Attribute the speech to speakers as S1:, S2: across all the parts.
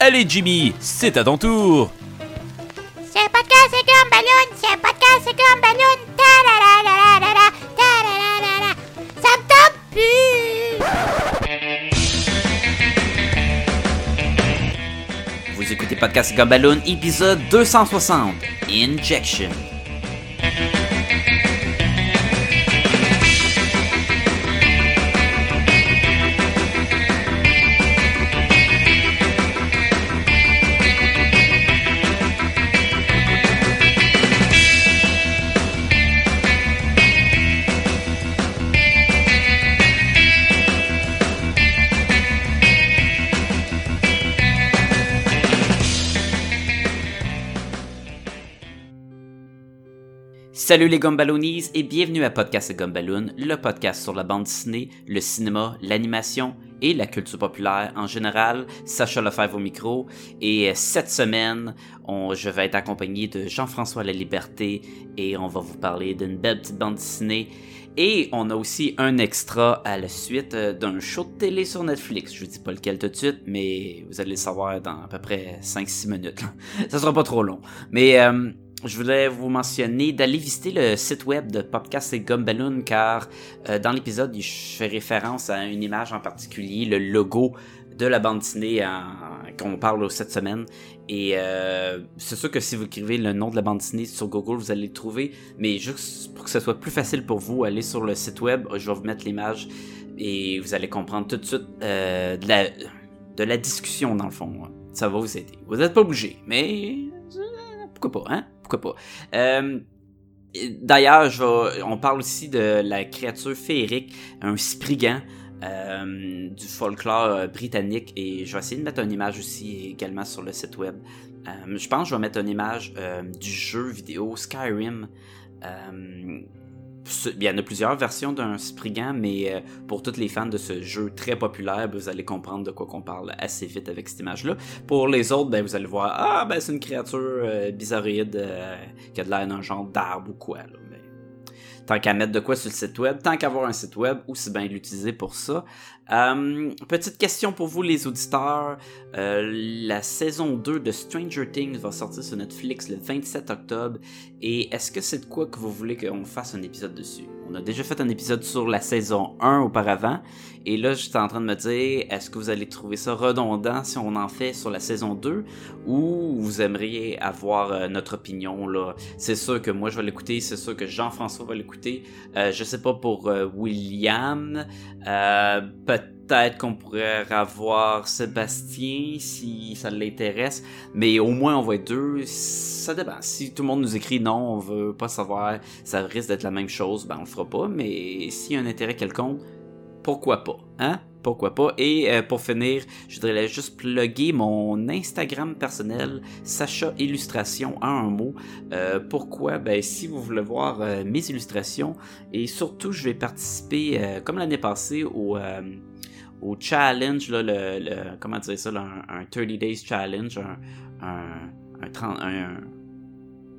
S1: Allez Jimmy, c'est à ton tour.
S2: C'est podcast, c'est comme ballon. C'est podcast, c'est comme ballon. Ta la la la la la la. Ta la la la la. Ça me tente plus.
S1: Vous écoutez Podcast Gumballoon, épisode 260, Injection. Salut les Gumballoonies et bienvenue à Podcast Gumballoon, le podcast sur la bande dessinée, le cinéma, l'animation et la culture populaire en général. Sacha Lefebvre au micro et cette semaine, je vais être accompagné de Jean-François La Liberté et on va vous parler d'une belle petite bande dessinée. Et on a aussi un extra à la suite euh, d'un show de télé sur Netflix. Je vous dis pas lequel tout de suite, mais vous allez le savoir dans à peu près 5-6 minutes. Ça sera pas trop long. Mais euh, je voulais vous mentionner d'aller visiter le site web de Podcast et Gumballoon car euh, dans l'épisode, je fais référence à une image en particulier, le logo de la bande dessinée qu'on parle cette semaine. Et euh, c'est sûr que si vous écrivez le nom de la bande dessinée sur Google, vous allez le trouver. Mais juste pour que ce soit plus facile pour vous, allez sur le site web, je vais vous mettre l'image et vous allez comprendre tout de suite euh, de, la, de la discussion dans le fond. Ça va vous aider. Vous n'êtes pas obligé, mais pourquoi pas, hein? Pourquoi pas? Euh, D'ailleurs, on parle aussi de la créature féerique, un spriggan euh, du folklore euh, britannique, et je vais essayer de mettre une image aussi également sur le site web. Je pense que je vais mettre une image du jeu vidéo Skyrim. Il y en a plusieurs versions d'un Spriggan, mais euh, pour tous les fans de ce jeu très populaire, ben, vous allez comprendre de quoi qu'on parle assez vite avec cette image-là. Pour les autres, ben, vous allez voir, ah, ben, c'est une créature euh, bizarroïde euh, qui a de l'air d'un genre d'arbre ou quoi. Là. Mais, tant qu'à mettre de quoi sur le site web, tant qu'avoir un site web, aussi bien l'utiliser pour ça. Euh, petite question pour vous les auditeurs. Euh, la saison 2 de Stranger Things va sortir sur Netflix le 27 octobre. Et est-ce que c'est de quoi que vous voulez qu'on fasse un épisode dessus? On a déjà fait un épisode sur la saison 1 auparavant. Et là, j'étais en train de me dire, est-ce que vous allez trouver ça redondant si on en fait sur la saison 2? Ou vous aimeriez avoir euh, notre opinion là? C'est sûr que moi je vais l'écouter, c'est sûr que Jean-François va l'écouter. Je sais pas pour William. Peut-être qu'on pourrait avoir Sébastien si ça l'intéresse, mais au moins on va être deux. Ça dépend. Si tout le monde nous écrit non, on veut pas savoir, ça risque d'être la même chose, ben on le fera pas. Mais s'il y a un intérêt quelconque, pourquoi pas, hein? Pourquoi pas? Et euh, pour finir, je voudrais juste plugger mon Instagram personnel, Sacha Illustration en un mot. Euh, pourquoi? Ben, si vous voulez voir euh, mes illustrations, et surtout, je vais participer, comme l'année passée, au, au challenge, là, le, comment dire ça, un, un 30 Days Challenge, un, un, un, 30 un-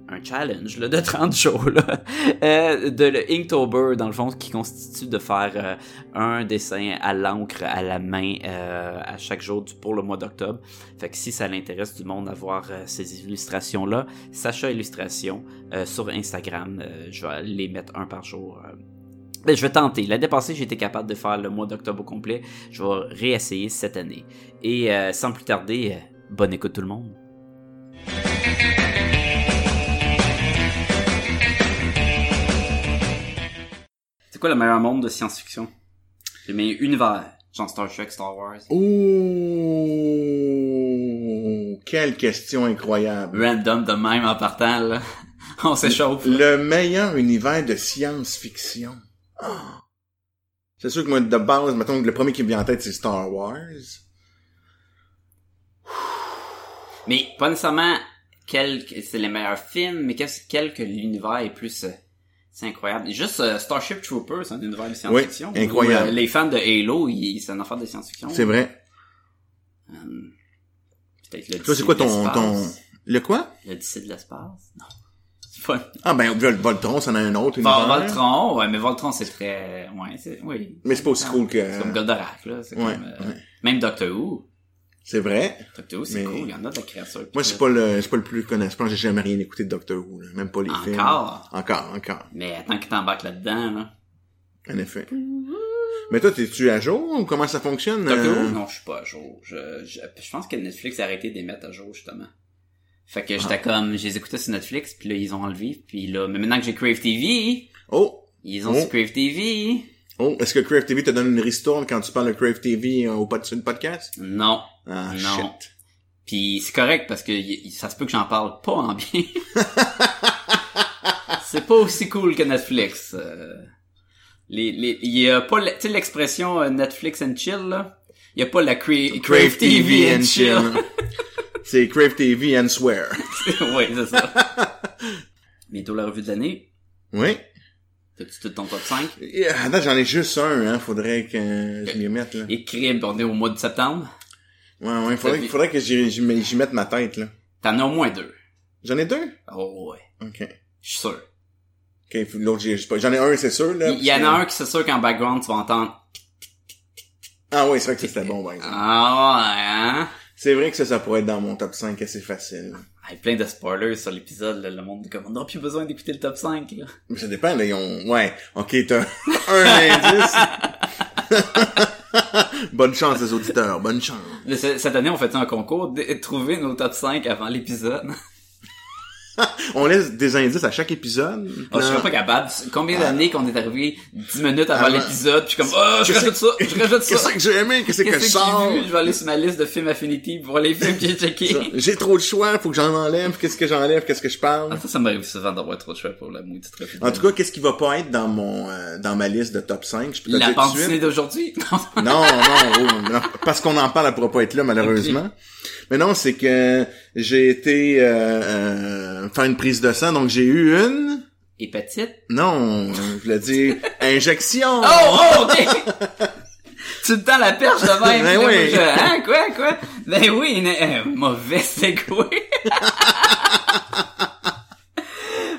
S1: un challenge là, de 30 jours là, euh, de le Inktober dans le fond qui constitue de faire euh, un dessin à l'encre à la main euh, à chaque jour pour le mois d'octobre. Fait que si ça l'intéresse du monde à voir ces illustrations là, Sacha Illustration sur Instagram, je vais les mettre un par jour. Ben, je vais tenter. L'année passée, j'ai été capable de faire le mois d'octobre au complet. Je vais réessayer cette année. Et euh, sans plus tarder, euh, bonne écoute tout le monde. C'est quoi le meilleur monde de science-fiction? Le meilleur univers. Genre Star Trek, Star Wars.
S3: Oh, quelle question incroyable.
S1: Random de même en partant, là. On s'échauffe.
S3: Le meilleur univers de science-fiction. C'est sûr que moi, de base, mettons que le premier qui me vient en tête, c'est Star Wars.
S1: Mais pas nécessairement quel c'est les meilleurs films, mais quel, quel que l'univers est plus... euh, c'est incroyable. Juste euh, Starship Troopers, c'est un univers de science-fiction.
S3: Oui, incroyable.
S1: Où, euh, les fans de Halo, ils- c'est un affaire de science-fiction.
S3: C'est vrai.
S1: Euh, Peut-être le
S3: Toi, c'est quoi ton, ton, le quoi?
S1: L'Odyssée de l'espace? Non.
S3: Ah, ben, Vol- Voltron, c'en a un autre
S1: Vol-. Voltron, ouais, mais Voltron, c'est très... Ouais, c'est... Oui.
S3: Mais c'est pas aussi cool que...
S1: C'est comme Goldorak, là. C'est
S3: Ouais,
S1: comme... euh,
S3: ouais.
S1: Même Doctor Who.
S3: C'est vrai?
S1: Doctor Who, c'est
S3: Mais-
S1: cool. Il y en a de la créature.
S3: Moi, c'est pas le, c'est pas le plus connaissant. Je pense que j'ai jamais rien écouté de Doctor Who, là. Même pas les films.
S1: Encore?
S3: Encore, encore.
S1: Mais attends que t'embarques là-dedans, là.
S3: En effet. Mais toi, t'es-tu à jour ou comment ça fonctionne?
S1: Doctor
S3: euh?
S1: Who? Non, je suis pas à jour. Je, je, je pense que Netflix a arrêté de les mettre à jour, justement. Fait que j'étais comme, je les écoutais sur Netflix, puis là, ils ont enlevé, puis là, mais maintenant que j'ai Crave TV,
S3: Oh!
S1: ils ont
S3: Oh.
S1: sur Crave TV.
S3: Oh! Est-ce que Crave TV te donne une ristourne quand tu parles de Crave TV euh, au pod- sur le podcast?
S1: Non.
S3: Ah,
S1: Non.
S3: shit.
S1: Puis c'est correct parce que ça se peut que j'en parle pas en bien. c'est pas aussi cool que Netflix. euh. Les, les, y a pas, tu sais l'expression euh, Netflix and chill là? Y a pas la cra- Crave, TV, and chill.
S3: c'est Crave TV and swear.
S1: oui, c'est ça. Bientôt la revue de l'année.
S3: Oui.
S1: T'as-tu tout ton top 5?
S3: Yeah, attends, j'en ai juste un, hein. Faudrait que je m'y mette, là.
S1: Et crib, on est au mois de septembre.
S3: Ouais, ouais. Faudrait, faudrait que j'y, mette- ma tête, là.
S1: T'en as au moins deux.
S3: J'en ai deux?
S1: Oh ouais.
S3: Ok.
S1: Je suis sûr.
S3: Ok, l'autre, j'ai, j'ai pas- j'en ai un, c'est sûr, là.
S1: Il y, en a un qui c'est sûr qu'en background tu vas entendre.
S3: Ah oui, c'est vrai que c'était bon, par exemple.
S1: Ah ouais, hein?
S3: C'est vrai que ça, ça pourrait être dans mon top 5 assez facile.
S1: Hey, plein de spoilers sur l'épisode, là, le monde est comme on n'a plus besoin d'écouter le top 5 là.
S3: Mais ça dépend, là, ils ont... Ouais, ok, t'as un indice. bonne chance, les auditeurs, bonne chance.
S1: Cette année, on fait un concours de trouver nos top 5 avant l'épisode.
S3: On laisse des indices à chaque épisode.
S1: Oh, je
S3: Non.
S1: pas capable. Combien d'années qu'on est arrivé 10 minutes avant
S3: Avant.
S1: l'épisode, puis je suis comme oh, je
S3: Qu'est-ce
S1: rajoute ça, je rajoute
S3: Qu'est-ce
S1: ça.
S3: que j'ai aimé? Qu'est-ce que je
S1: Qu'est-ce que
S3: sors?
S1: j'ai vu? Je vais aller sur ma liste de films Affinity pour les films que j'ai checkés.
S3: J'ai trop de choix, faut que j'en enlève. Qu'est-ce que j'enlève? Qu'est-ce que je parle?
S1: Ah, ça, ça m'arrive souvent d'avoir trop de choix pour la maudite
S3: En tout cas, qu'est-ce qui va pas être dans mon euh, dans ma liste de top 5? Je peux te
S1: la dessinée d'aujourd'hui?
S3: Non, non, oh, non, parce qu'on en parle, elle pourra pas être là, malheureusement. Mais non, c'est que j'ai été euh, euh, faire une prise de sang, donc j'ai eu une...
S1: Hépatite.
S3: Non, je voulais dire injection.
S1: Oh, oh, ok! tu te tends la perche de même.
S3: Ben
S1: là,
S3: oui.
S1: je- hein, quoi, quoi? Ben oui, une, euh, mauvais segway.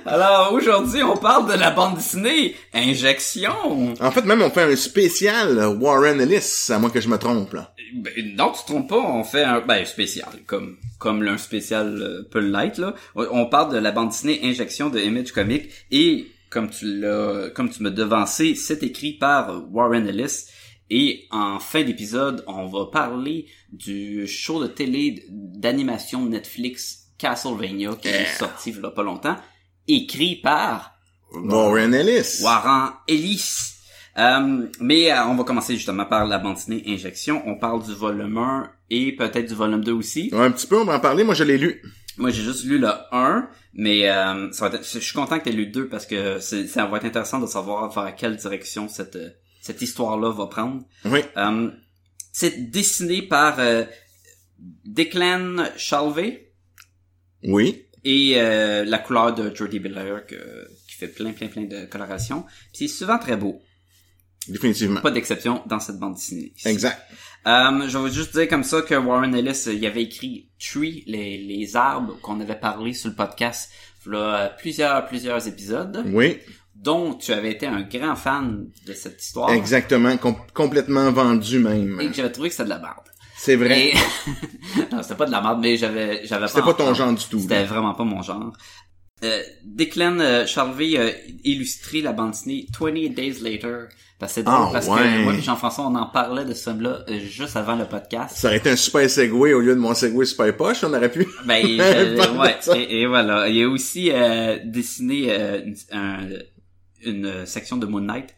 S1: Alors, aujourd'hui, on parle de la bande dessinée Injection.
S3: En fait, même on fait un spécial Warren Ellis, à moins que je me trompe là.
S1: Ben, non, tu te trompes pas, on fait un, ben, spécial, comme, comme l'un spécial euh, l'être, là. On- parle de la bande dessinée Injection de Image Comics et, comme tu l'as, comme tu m'as devancé, c'est écrit par Warren Ellis. Et en fin d'épisode, on va parler du show de télé d'animation Netflix Castlevania qui est sorti il y a pas longtemps, écrit par
S3: Warren Ellis.
S1: Warren Ellis. Euh, mais euh, on va commencer justement par la bande dessinée Injection. On parle du volume 1 et peut-être du volume 2 aussi.
S3: Ouais, un petit peu, on va en parler. Moi, je l'ai lu.
S1: Moi, j'ai juste lu le 1, mais euh, ça va être- je suis content que tu aies lu le 2 parce que ça va être intéressant de savoir vers quelle direction cette, cette histoire-là va prendre.
S3: Oui.
S1: Euh, c'est dessiné par euh, Declan Shalvey
S3: Oui.
S1: et euh, la couleur de Jordi Belair qui fait plein, plein, plein de colorations. C'est souvent très beau.
S3: Définitivement.
S1: Pas d'exception dans cette bande dessinée.
S3: Exact.
S1: Euh, je vais juste dire comme ça que Warren Ellis, euh, il avait écrit Tree, les, les arbres qu'on avait parlé sur le podcast, là, plusieurs, plusieurs épisodes,
S3: Oui.
S1: dont tu avais été un grand fan de cette histoire.
S3: Exactement. Com- complètement vendu même.
S1: Et que j'avais trouvé que c'était de la merde.
S3: C'est vrai.
S1: Et... non, c'était pas de la merde, mais j'avais, j'avais
S3: C'était pas ton genre du tout.
S1: C'était vraiment pas mon genre. Euh, Declan euh, Charvet a illustré la bande dessinée 28 Days Later. Parce que c'est drôle
S3: Ah,
S1: parce
S3: ouais.
S1: que moi et Jean-François, on en parlait de ce film-là euh, juste avant le podcast.
S3: Ça aurait été un super segway au lieu de mon segway super poche, on aurait pu.
S1: Ben, je- ouais, et, et voilà. Il a aussi euh, dessiné euh, une, un- une section de Moon Knight.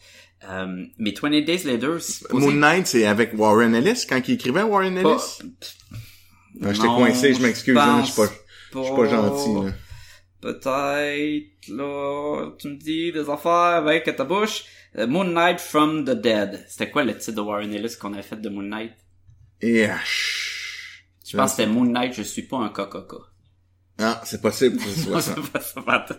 S1: Euh, mais 20 Days Later, supposé
S3: Moon Knight, c'est avec Warren Ellis, quand il écrivait Warren
S1: pas-
S3: Ellis? Ah, J'étais
S1: Non,
S3: coincé, je m'excuse, hein, je suis pas, je pas gentil, là.
S1: Peut-être, là, tu me dis des affaires avec ta bouche. Euh, Moon Knight from the Dead. C'était quoi le titre de Warren Ellis qu'on avait fait de Moon Knight?
S3: Et, ah, chut.
S1: Je pense que c'était Moon Knight, je suis pas un coca
S3: Ah, c'est possible que ce soit ça.
S1: Pas ça, pas tout.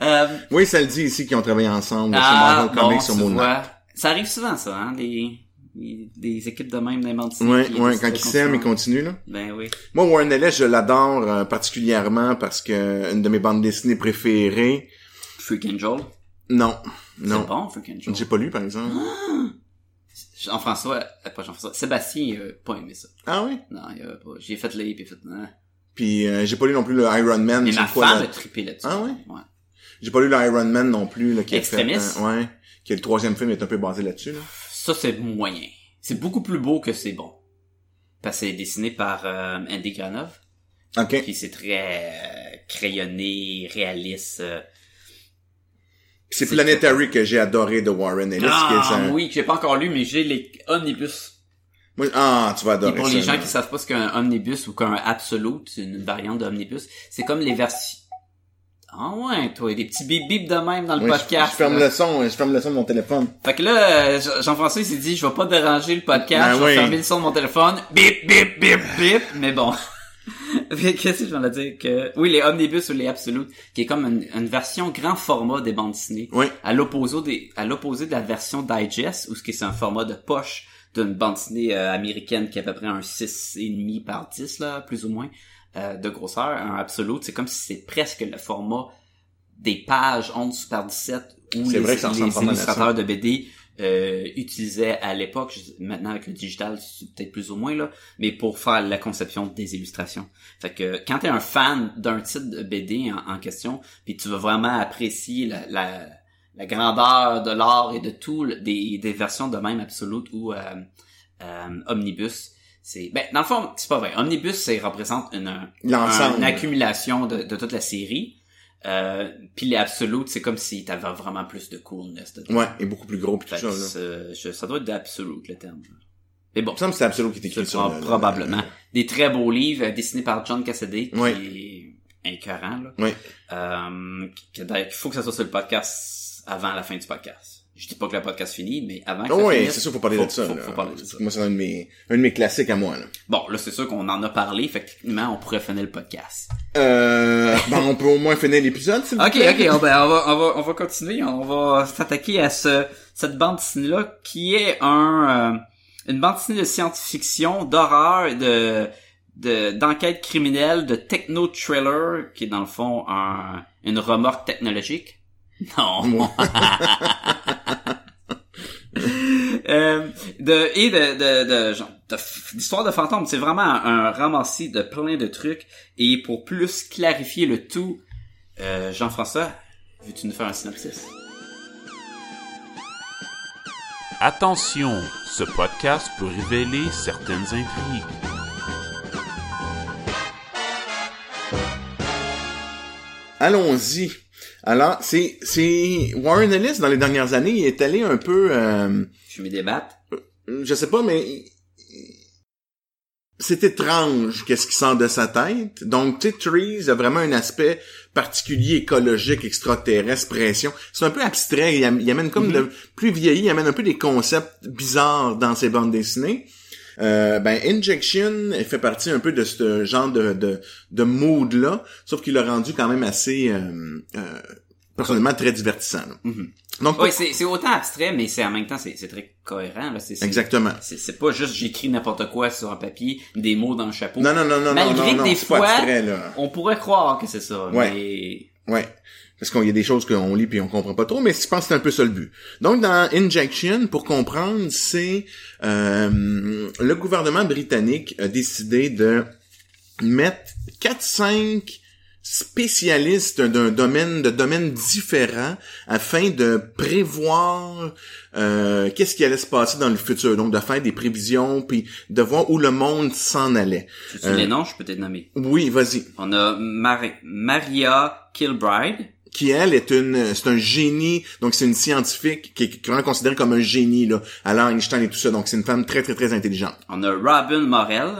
S1: Euh,
S3: Oui, ça le dit ici qu'ils ont travaillé ensemble sur
S1: ah,
S3: Marvel Comics
S1: bon,
S3: sur Moon Knight.
S1: Ça arrive souvent, ça, hein, des, des, équipes de même d'inventer.
S3: Ouais, ouais, quand ils s'aiment, ils continuent, là.
S1: Ben oui.
S3: Moi, Warren Ellis, je l'adore euh, particulièrement parce que une de mes bandes dessinées préférées,
S1: Freak Angel.
S3: non,
S1: C'est
S3: non,
S1: bon, Freak Angel.
S3: j'ai pas lu, par exemple.
S1: Ah! Jean-François, euh, pas Jean-François, Sébastien, il a pas aimé ça.
S3: Ah oui?
S1: Non, il a pas. J'ai fait lire, puis fait, non.
S3: Puis euh, j'ai pas lu non plus le Iron Man.
S1: Mais
S3: c'est
S1: ma
S3: quoi,
S1: femme
S3: là?
S1: a trippé là-dessus.
S3: Ah ouais?
S1: Ouais.
S3: J'ai pas lu le Iron Man non plus, là, qui est fait,
S1: Extremis?
S3: euh, ouais. Que le troisième film est un peu basé là-dessus, là.
S1: Ça, c'est moyen. C'est beaucoup plus beau que c'est bon. Parce que c'est dessiné par euh, Andy Granov.
S3: Ok.
S1: Puis c'est très euh, crayonné, réaliste. euh.
S3: C'est Planetary que j'ai adoré de Warren Ellis. qui est
S1: Ah oui, que j'ai pas encore lu, mais j'ai les omnibus.
S3: Moi- ah, tu vas
S1: Et
S3: adorer
S1: pour
S3: ça,
S1: les gens qui savent pas ce qu'est un omnibus ou qu'un absolute, c'est une variante d'omnibus, c'est comme les versions... Ah ouais, toi, des petits bip bip de même dans le
S3: Oui,
S1: podcast.
S3: Je, ferme
S1: là.
S3: le son, je ferme le son de mon téléphone.
S1: Fait que là, euh, Jean- Jean-François il s'est dit, je vais pas déranger le podcast,
S3: Ben
S1: je vais
S3: oui.
S1: fermer le son de mon téléphone, bip, bip, bip, bip, mais bon. Qu'est-ce que je voulais dire que... Oui, les omnibus ou les absolutes, qui est comme une, une version grand format des bandes dessinées,
S3: Oui.
S1: à l'opposé des, à l'opposé de la version digest, où ce qui est un format de poche d'une bande dessinée euh, américaine qui a à peu près un 6,5 par 10, là, plus ou moins, euh, de grosseur. Un absolute, c'est comme si c'est presque le format des pages 11 par 17 où les,
S3: vrai que
S1: les illustrateurs de BD euh, utilisaient à l'époque, maintenant avec le digital, c'est peut-être plus ou moins là, mais pour faire la conception des illustrations. Fait que quand t'es un fan d'un titre de BD en, en question, puis tu veux vraiment apprécier la, la, la grandeur de l'art et de tout, des, des versions de même Absolute ou euh, euh, Omnibus, c'est ben dans le fond c'est pas vrai. Omnibus ça représente une,
S3: L'ensemble.
S1: une accumulation de, de toute la série. Euh, puis les Absolute c'est comme si t'avais vraiment plus de coolness. dedans.
S3: Ouais, et beaucoup plus gros pis tout ça, là.
S1: je- ça doit être d'Absolute le terme. Mais bon,
S3: Il me semble que c'est Absolute qui est écrit sur le- le-
S1: probablement. Des très beaux livres euh, dessinés par John Cassaday, qui
S3: Oui.
S1: est. Là.
S3: Oui.
S1: Euh, d'ailleurs, il faut que ça soit sur le podcast avant la fin du podcast. Je dis pas que le podcast finit, mais avant que
S3: Oh
S1: ça
S3: oui,
S1: finisse,
S3: c'est sûr, faut parler
S1: faut-
S3: de ça.
S1: faut-
S3: là.
S1: faut parler de ça.
S3: Moi, c'est un de mes, un de mes classiques à moi, là.
S1: Bon, là, c'est sûr qu'on en a parlé, fait on pourrait finir le podcast.
S3: Euh, ben, on peut au moins finir l'épisode, s'il
S1: Ok,
S3: plaît.
S1: ok, on, ben, on va, on va, on va continuer. On va s'attaquer à ce, cette bande dessinée là qui est un, euh, une bande dessinée de science-fiction, d'horreur, de, de, d'enquête criminelle, de techno-thriller, qui est dans le fond un, une remorque technologique. Non. Euh, de et de de de genre de f- d'histoire de fantômes c'est vraiment un, un ramassis de plein de trucs et pour plus clarifier le tout euh, Jean-François veux-tu nous faire un synopsis?
S4: Attention, ce podcast peut révéler certaines intrigues.
S3: Allons-y. Alors, c'est, c'est, Warren Ellis, dans les dernières années, il est allé un peu, euh,
S1: je
S3: je sais pas, mais c'est étrange qu'est-ce qui sort de sa tête. Donc, tu sais, Trees a vraiment un aspect particulier, écologique, extraterrestre, pression. C'est un peu abstrait. Il, am- il amène comme le plus vieilli, il amène un peu des concepts bizarres dans ses bandes dessinées. Euh, ben, Injection fait partie un peu de ce genre de, de, de mood-là, sauf qu'il l'a rendu quand même assez, euh, euh, personnellement, très divertissant. là.
S1: Mhm.
S3: Donc,
S1: oui c'est c'est autant abstrait mais c'est en même temps c'est c'est très cohérent là
S3: exactement.
S1: c'est pas juste j'écris n'importe quoi sur un papier des mots dans le chapeau
S3: Non, non, non, non,
S1: Malgré
S3: non,
S1: que
S3: non,
S1: des fois-
S3: abstrait, là.
S1: on pourrait croire que c'est ça
S3: Ouais.
S1: mais
S3: Ouais. Parce qu'il y a des choses qu'on lit puis on comprend pas trop, mais je pense que c'est un peu ça le but. Donc dans Injection, pour comprendre, c'est euh, le gouvernement britannique a décidé de mettre 4-5 spécialistes d'un domaine de domaines différents afin de prévoir euh, qu'est-ce qui allait se passer dans le futur donc de faire des prévisions puis de voir où le monde s'en allait
S1: tu
S3: Euh.
S1: les noms je peux te nommer
S3: oui vas-y
S1: on a Mar- Maria Kilbride
S3: qui elle est une c'est un génie donc c'est une scientifique qui est vraiment considérée comme un génie là à Einstein et tout ça donc c'est une femme très très très intelligente
S1: on a Robin Morel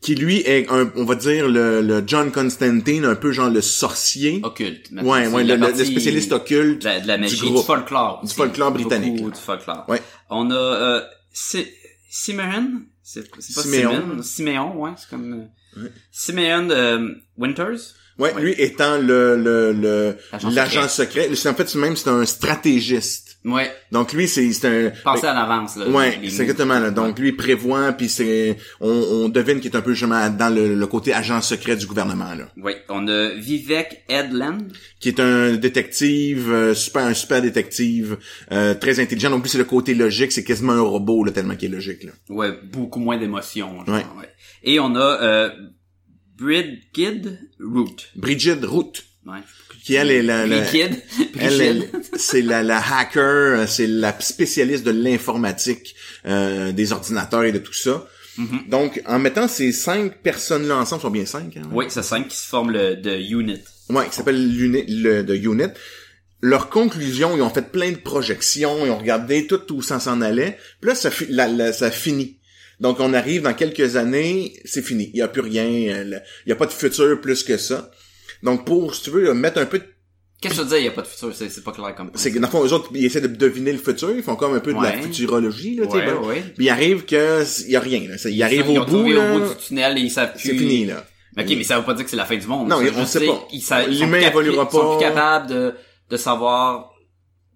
S3: qui lui est un on va dire le, le John Constantine un peu genre le sorcier
S1: occulte
S3: ouais ouais le, le-
S1: partie
S3: le spécialiste occulte
S1: de la, de la magie, du,
S3: groupe.
S1: folklore.
S3: Du folklore britannique,
S1: du folklore.
S3: Ouais.
S1: On a euh, Si- Simeon, c'est pas. Simeon, Siméon, ouais, c'est comme euh,
S3: Ouais.
S1: Simeon euh, Winters?
S3: Ouais,
S1: Ouais.
S3: lui étant le le le
S1: L'agent
S3: secret, C'est- en fait même c'est un stratégiste
S1: Ouais.
S3: Donc lui, c'est c'est un...
S1: Penser à l'avance, là.
S3: Ouais, c'est exactement là. Donc lui il prévoit puis c'est on, on devine qu'il est un peu justement dans le, le côté agent secret du gouvernement là,
S1: Ouais. On a Vivek Edland.
S3: qui est un détective euh, super un super détective euh, très intelligent. Donc lui c'est le côté logique, c'est quasiment un robot là tellement qu'il est logique là.
S1: Ouais, beaucoup moins d'émotions. genre,
S3: Ouais.
S1: Et on a euh, Bridgid Root.
S3: Bridget Root
S1: Ouais.
S3: qui elle est la. Elle, elle, c'est la, la hacker, c'est la spécialiste de l'informatique, euh, des ordinateurs et de tout ça.
S1: Mhm.
S3: Donc, en mettant ces cinq personnes-là ensemble, sont bien cinq, hein?
S1: Oui, c'est cinq qui se forment le de Unit.
S3: Ouais, qui s'appelle l'uni- le de Unit. Leur conclusion, ils ont fait plein de projections, ils ont regardé tout où ça s'en allait. Puis là, ça, la- la- ça finit. Donc, on arrive dans quelques années, c'est fini. Il y a plus rien. euh, Il y a pas de futur plus que ça. Donc, pour, si tu veux, mettre un peu de
S1: Qu'est-ce que je veux dire, il n'y a pas de futur, c'est pas clair comme
S3: C'est que dans le fond, eux autres, ils essaient de deviner le futur, ils font comme un peu de la futurologie, là, tu sais.
S1: Ouais,
S3: ben.
S1: ouais.
S3: Puis que il y a rien, là. Ça- Il arrive
S1: Ils
S3: au
S1: ont
S3: bout, là.
S1: au bout du tunnel et ils savent plus.
S3: C'est fini, là.
S1: Ok, mais ça veut pas dire que c'est la fin du monde.
S3: Non,
S1: Ça
S3: on sait pas. L'humain évoluera
S1: capables- Ils sont
S3: pas.
S1: plus capables de, de savoir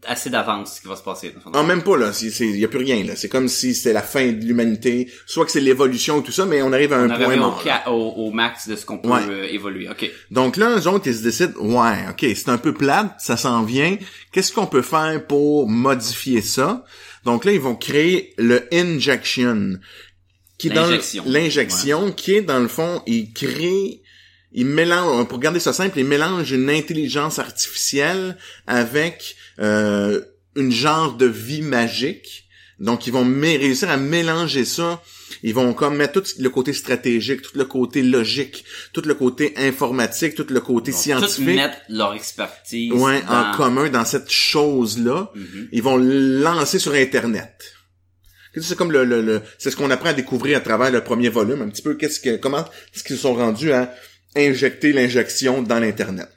S1: assez d'avance ce qui va se passer.
S3: Ah, même pas, là. Il y a plus rien, là. C'est comme si c'était la fin de l'humanité. Soit que c'est l'évolution ou tout ça, mais on arrive à un point
S1: au,
S3: mort.
S1: au, au max de ce qu'on peut
S3: Ouais.
S1: euh, évoluer. Ok.
S3: Donc là, eux autres, ils se décident, ouais, ok, c'est un peu plate, ça s'en vient. Qu'est-ce qu'on peut faire pour modifier ça? Donc là, ils vont créer le injection. Qui
S1: L'injection.
S3: L'injection, qui est dans le fond, ils créent, ils mélangent, pour garder ça simple, ils mélangent une intelligence artificielle avec euh, une genre de vie magique. Donc, ils vont réussir à mélanger ça. Ils vont comme mettre tout le côté stratégique, tout le côté logique, tout le côté informatique, tout le côté scientifique.
S1: mettre leur expertise.
S3: Ouais, en commun dans cette chose-là.
S1: Mhm.
S3: Ils vont lancer sur Internet. C'est comme le, le, le- c'est ce qu'on apprend à découvrir à travers le premier volume, un petit peu qu'est-ce que, comment est-ce qu'ils se sont rendus à injecter l'injection dans l'Internet.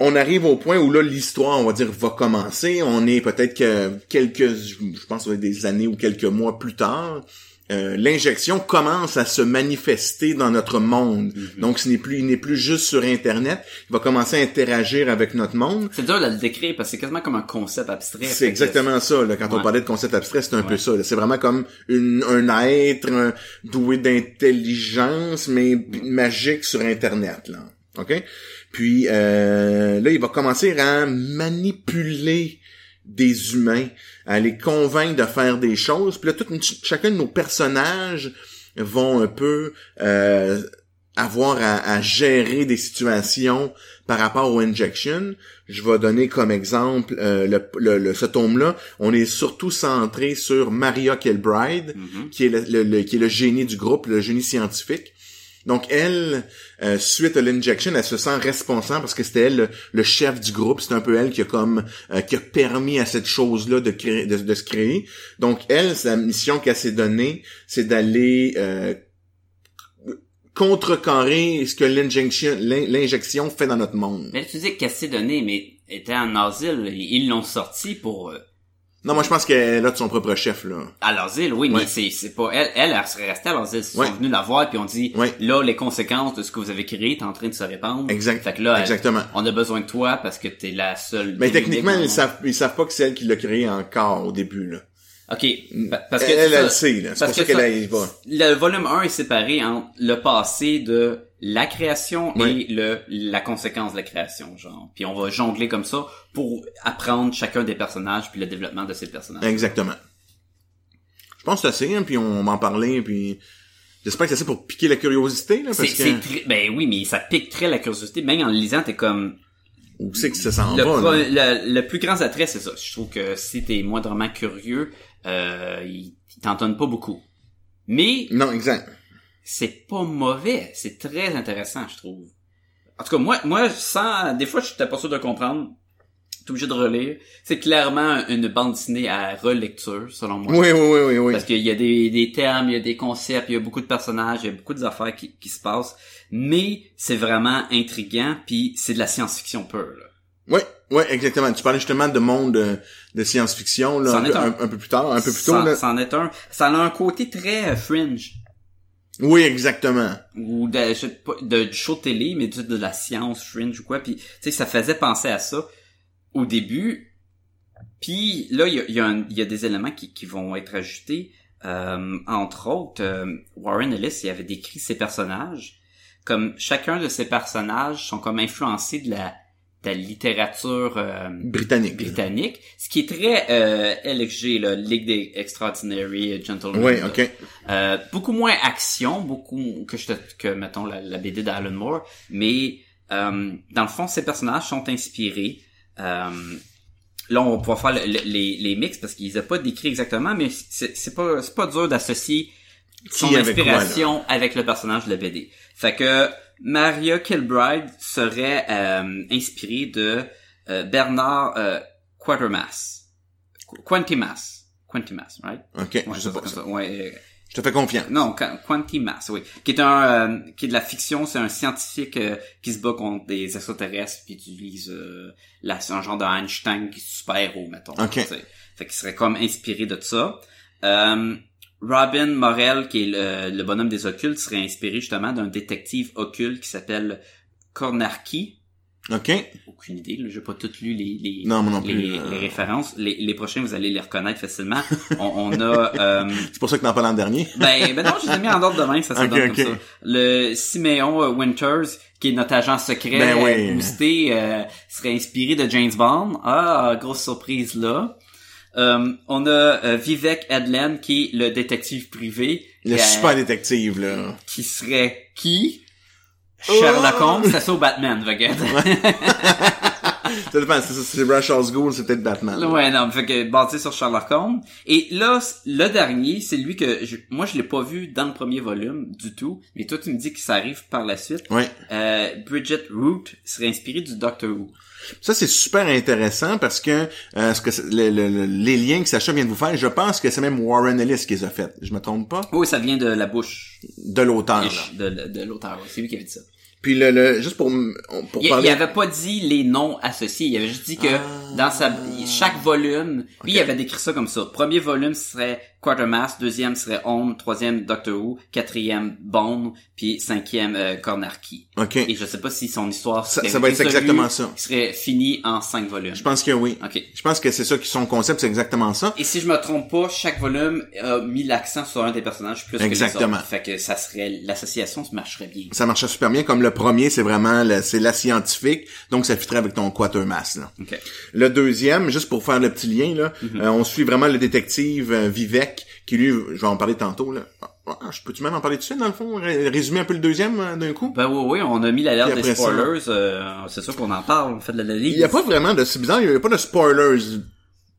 S3: On arrive au point où là, l'histoire, on va dire, va commencer. On est peut-être que quelques, je pense, des années ou quelques mois plus tard. Euh, l'injection commence à se manifester dans notre monde. Donc, ce n'est plus, il n'est plus juste sur Internet. Il va commencer à interagir avec notre monde.
S1: C'est dur de le décrire parce que c'est quasiment comme un concept abstrait.
S3: C'est exactement ça. Là, quand on parlait de concept abstrait, c'est un peu ça. C'est vraiment comme une, un être un- doué d'intelligence, mais magique sur Internet. Là. OK? Puis euh, là, il va commencer à manipuler des humains, à les convaincre de faire des choses. Puis là, tout, ch- chacun de nos personnages vont un peu euh, avoir à, à gérer des situations par rapport au injection. Je vais donner comme exemple euh, le, le, le- ce tome-là. On est surtout centré sur Maria Kilbride,
S1: Mhm.
S3: qui est le, le- le- qui est le génie du groupe, le génie scientifique. Donc elle, euh, suite à l'injection, elle se sent responsable parce que c'était elle le, chef du groupe. C'est un peu elle qui a comme euh, qui a permis à cette chose-là de, se créer. Donc elle, sa mission qu'elle s'est donnée, c'est d'aller euh, contrecarrer ce que l'injection l'in- l'injection fait dans notre monde.
S1: Mais tu dis qu'elle s'est donnée, mais était en asile. Ils l'ont sortie pour...
S3: Non, moi je pense qu'elle a de son propre chef là.
S1: à l'asile, oui,
S3: Ouais.
S1: mais c'est, c'est pas... Elle, elle, elle serait restée à l'asile. Ils
S3: Ouais.
S1: sont venus la voir puis on dit,
S3: Ouais.
S1: là, les conséquences de ce que vous avez créé est en train de se répandre.
S3: Exact.
S1: Fait que là, elle-
S3: Exactement.
S1: on a besoin de toi parce que t'es la seule...
S3: Mais techniquement, ils savent, ils savent pas que c'est elle qui l'a créé encore au début là.
S1: OK. pa- Parce que
S3: elle, elle, elle sait là. C'est
S1: Parce
S3: pour ça
S1: que
S3: qu'elle
S1: ça-
S3: va.
S1: Le volume 1 est séparé entre le passé de la création et le la conséquence de la création, genre. Puis on va jongler comme ça pour apprendre chacun des personnages puis le développement de ces personnages.
S3: Exactement. Je pense que c'est assez, hein, puis on va en parler, puis j'espère que c'est assez pour piquer la curiosité, là, parce que
S1: très- ben oui, mais ça pique très la curiosité. Même en le lisant, t'es comme
S3: où c'est que ça s'en
S1: le,
S3: va,
S1: pro- le, le plus grand attrait, c'est ça. Je trouve que si t'es moindrement curieux, euh, il, il t'en donne pas beaucoup. Mais
S3: Non, exact.
S1: C'est pas mauvais. C'est très intéressant, je trouve. En tout cas, moi, moi, sans, des fois, je suis pas sûr de comprendre. T'es obligé de relire. C'est clairement une bande dessinée à relecture, selon moi.
S3: Oui, oui, oui, oui, oui.
S1: Parce qu'il y a des, des termes, il y a des concepts, il y a beaucoup de personnages, il y a beaucoup d'affaires qui, qui se passent. Mais c'est vraiment intriguant, puis c'est de la science-fiction pure. Là.
S3: Oui, oui, exactement. Tu parlais justement de monde de science-fiction, là, un
S1: un.
S3: peu plus tard, un peu plus tôt,
S1: C'en-
S3: là.
S1: C'en est un. Ça a un côté très fringe.
S3: Oui, exactement.
S1: ou de, je de, show télé, mais de, de la science fringe ou quoi. Puis, tu sais, ça faisait penser à ça. Au début, Puis là, il y a, y a y a des éléments qui, qui vont être ajoutés. Euh, entre autres, euh, Warren Ellis il avait décrit ses personnages comme chacun de ces personnages sont comme influencés de la, de la littérature euh,
S3: Britannique.
S1: britannique, ce qui est très euh, LXG, là, Ligue des Extraordinary Gentlemen.
S3: Oui, ok.
S1: Euh, beaucoup moins action, beaucoup que je te- que mettons la, la BD d'Alan Moore, mais euh, dans le fond, ces personnages sont inspirés. Euh, là, on va pouvoir faire le- le- les, les mix parce qu'ils n'ont pas décrit exactement, mais c'est c'est pas c'est pas dur d'associer son
S3: Qui avec quoi,
S1: inspiration avec le personnage de la BD. Fait que Maria Kilbride serait euh, inspirée de euh, Bernard euh, Quatermass. Qu- Quantimas. Quantimas, right?
S3: Ok,
S1: Ouais,
S3: je sais pas.
S1: ça. Ouais, euh,
S3: Je te fais confiance.
S1: non, Qu- Quantimas, oui. Qui est un, euh, qui est de la fiction, c'est un scientifique euh, qui se bat contre des extraterrestres puis qui utilise euh, la, un genre d'Einstein qui est super héros, mettons.
S3: Ok.
S1: Fait qu'il serait comme inspiré de ça. Euh, Robin Morel, qui est le, le bonhomme des occultes, serait inspiré justement d'un détective occulte qui s'appelle Kornarki.
S3: Ok.
S1: Aucune idée, j'ai pas tout lu les, les,
S3: Non,
S1: les,
S3: euh,
S1: les références. Les, les prochains, vous allez les reconnaître facilement. on, on a... euh,
S3: C'est pour ça que t'en parles l'an dernier.
S1: ben, ben non, je les ai mis en ordre de main, ça se
S3: Ok,
S1: donne
S3: ok.
S1: comme ça. Le Simeon euh, Winters, qui est notre agent secret
S3: Ben oui.
S1: euh, boosté, euh, serait inspiré de James Bond. Ah, grosse surprise là. Euh, on a euh, Vivek Adlen, qui est le détective privé.
S3: Le
S1: euh,
S3: super détective, là.
S1: Qui serait qui? Sherlock
S3: Oh!
S1: Holmes, c'est ça au Batman, regarde.
S3: Ça dépend, c'est, c'est House Ghoul, c'est peut-être Batman.
S1: Ouais, non, fait que basé sur Sherlock Holmes. Et là, le dernier, c'est lui que je- moi je l'ai pas vu dans le premier volume du tout, mais toi tu me dis que ça arrive par la suite.
S3: Ouais.
S1: Euh, Bridget Root serait inspirée du Doctor Who.
S3: Ça, c'est super intéressant parce que, euh, ce que le- le- le- les liens que Sacha vient de vous faire, je pense que c'est même Warren Ellis qui les a fait. Je me trompe pas?
S1: Oui, ça vient de la bouche
S3: De l'auteur,
S1: de, de, de l'auteur. C'est lui qui avait dit ça.
S3: Puis le, le- juste pour, pour
S1: Il, il
S3: parler...
S1: avait pas dit les noms associés. Il avait juste dit que
S3: Ah.
S1: dans sa chaque volume, puis il avait décrit ça comme ça. Premier volume serait Quatermass, deuxième serait Home, troisième Doctor Who, quatrième Bone, puis cinquième euh, Cornarchy.
S3: OK.
S1: Et je sais pas si son histoire
S3: Ça-
S1: serait
S3: ça va être exactement ça.
S1: serait fini en cinq volumes.
S3: Je pense que oui.
S1: Ok.
S3: Je pense que c'est ça qui son concept, c'est exactement ça.
S1: Et si je me trompe pas, chaque volume a mis l'accent sur un des personnages plus
S3: Exactement.
S1: que les autres. Fait que ça serait l'association se marcherait bien.
S3: Ça marchait super bien. Comme le premier, c'est vraiment c'est la scientifique, donc ça fitterait avec ton Quatermass. Là.
S1: Ok.
S3: Le deuxième, juste pour faire le petit lien, là,
S1: Mhm.
S3: euh, on suit vraiment le détective euh, Vivek, qui lui, je vais en parler tantôt. Là. Ah, je peux-tu même en parler tout de suite, dans le fond? Ré- résumer un peu le deuxième euh, d'un coup?
S1: Ben oui, oui, on a mis l'alerte des
S3: ça-
S1: spoilers. euh, c'est sûr qu'on en parle, on fait de l'analyse.
S3: Il y a pas vraiment de... C'est bizarre, il y a pas de spoilers.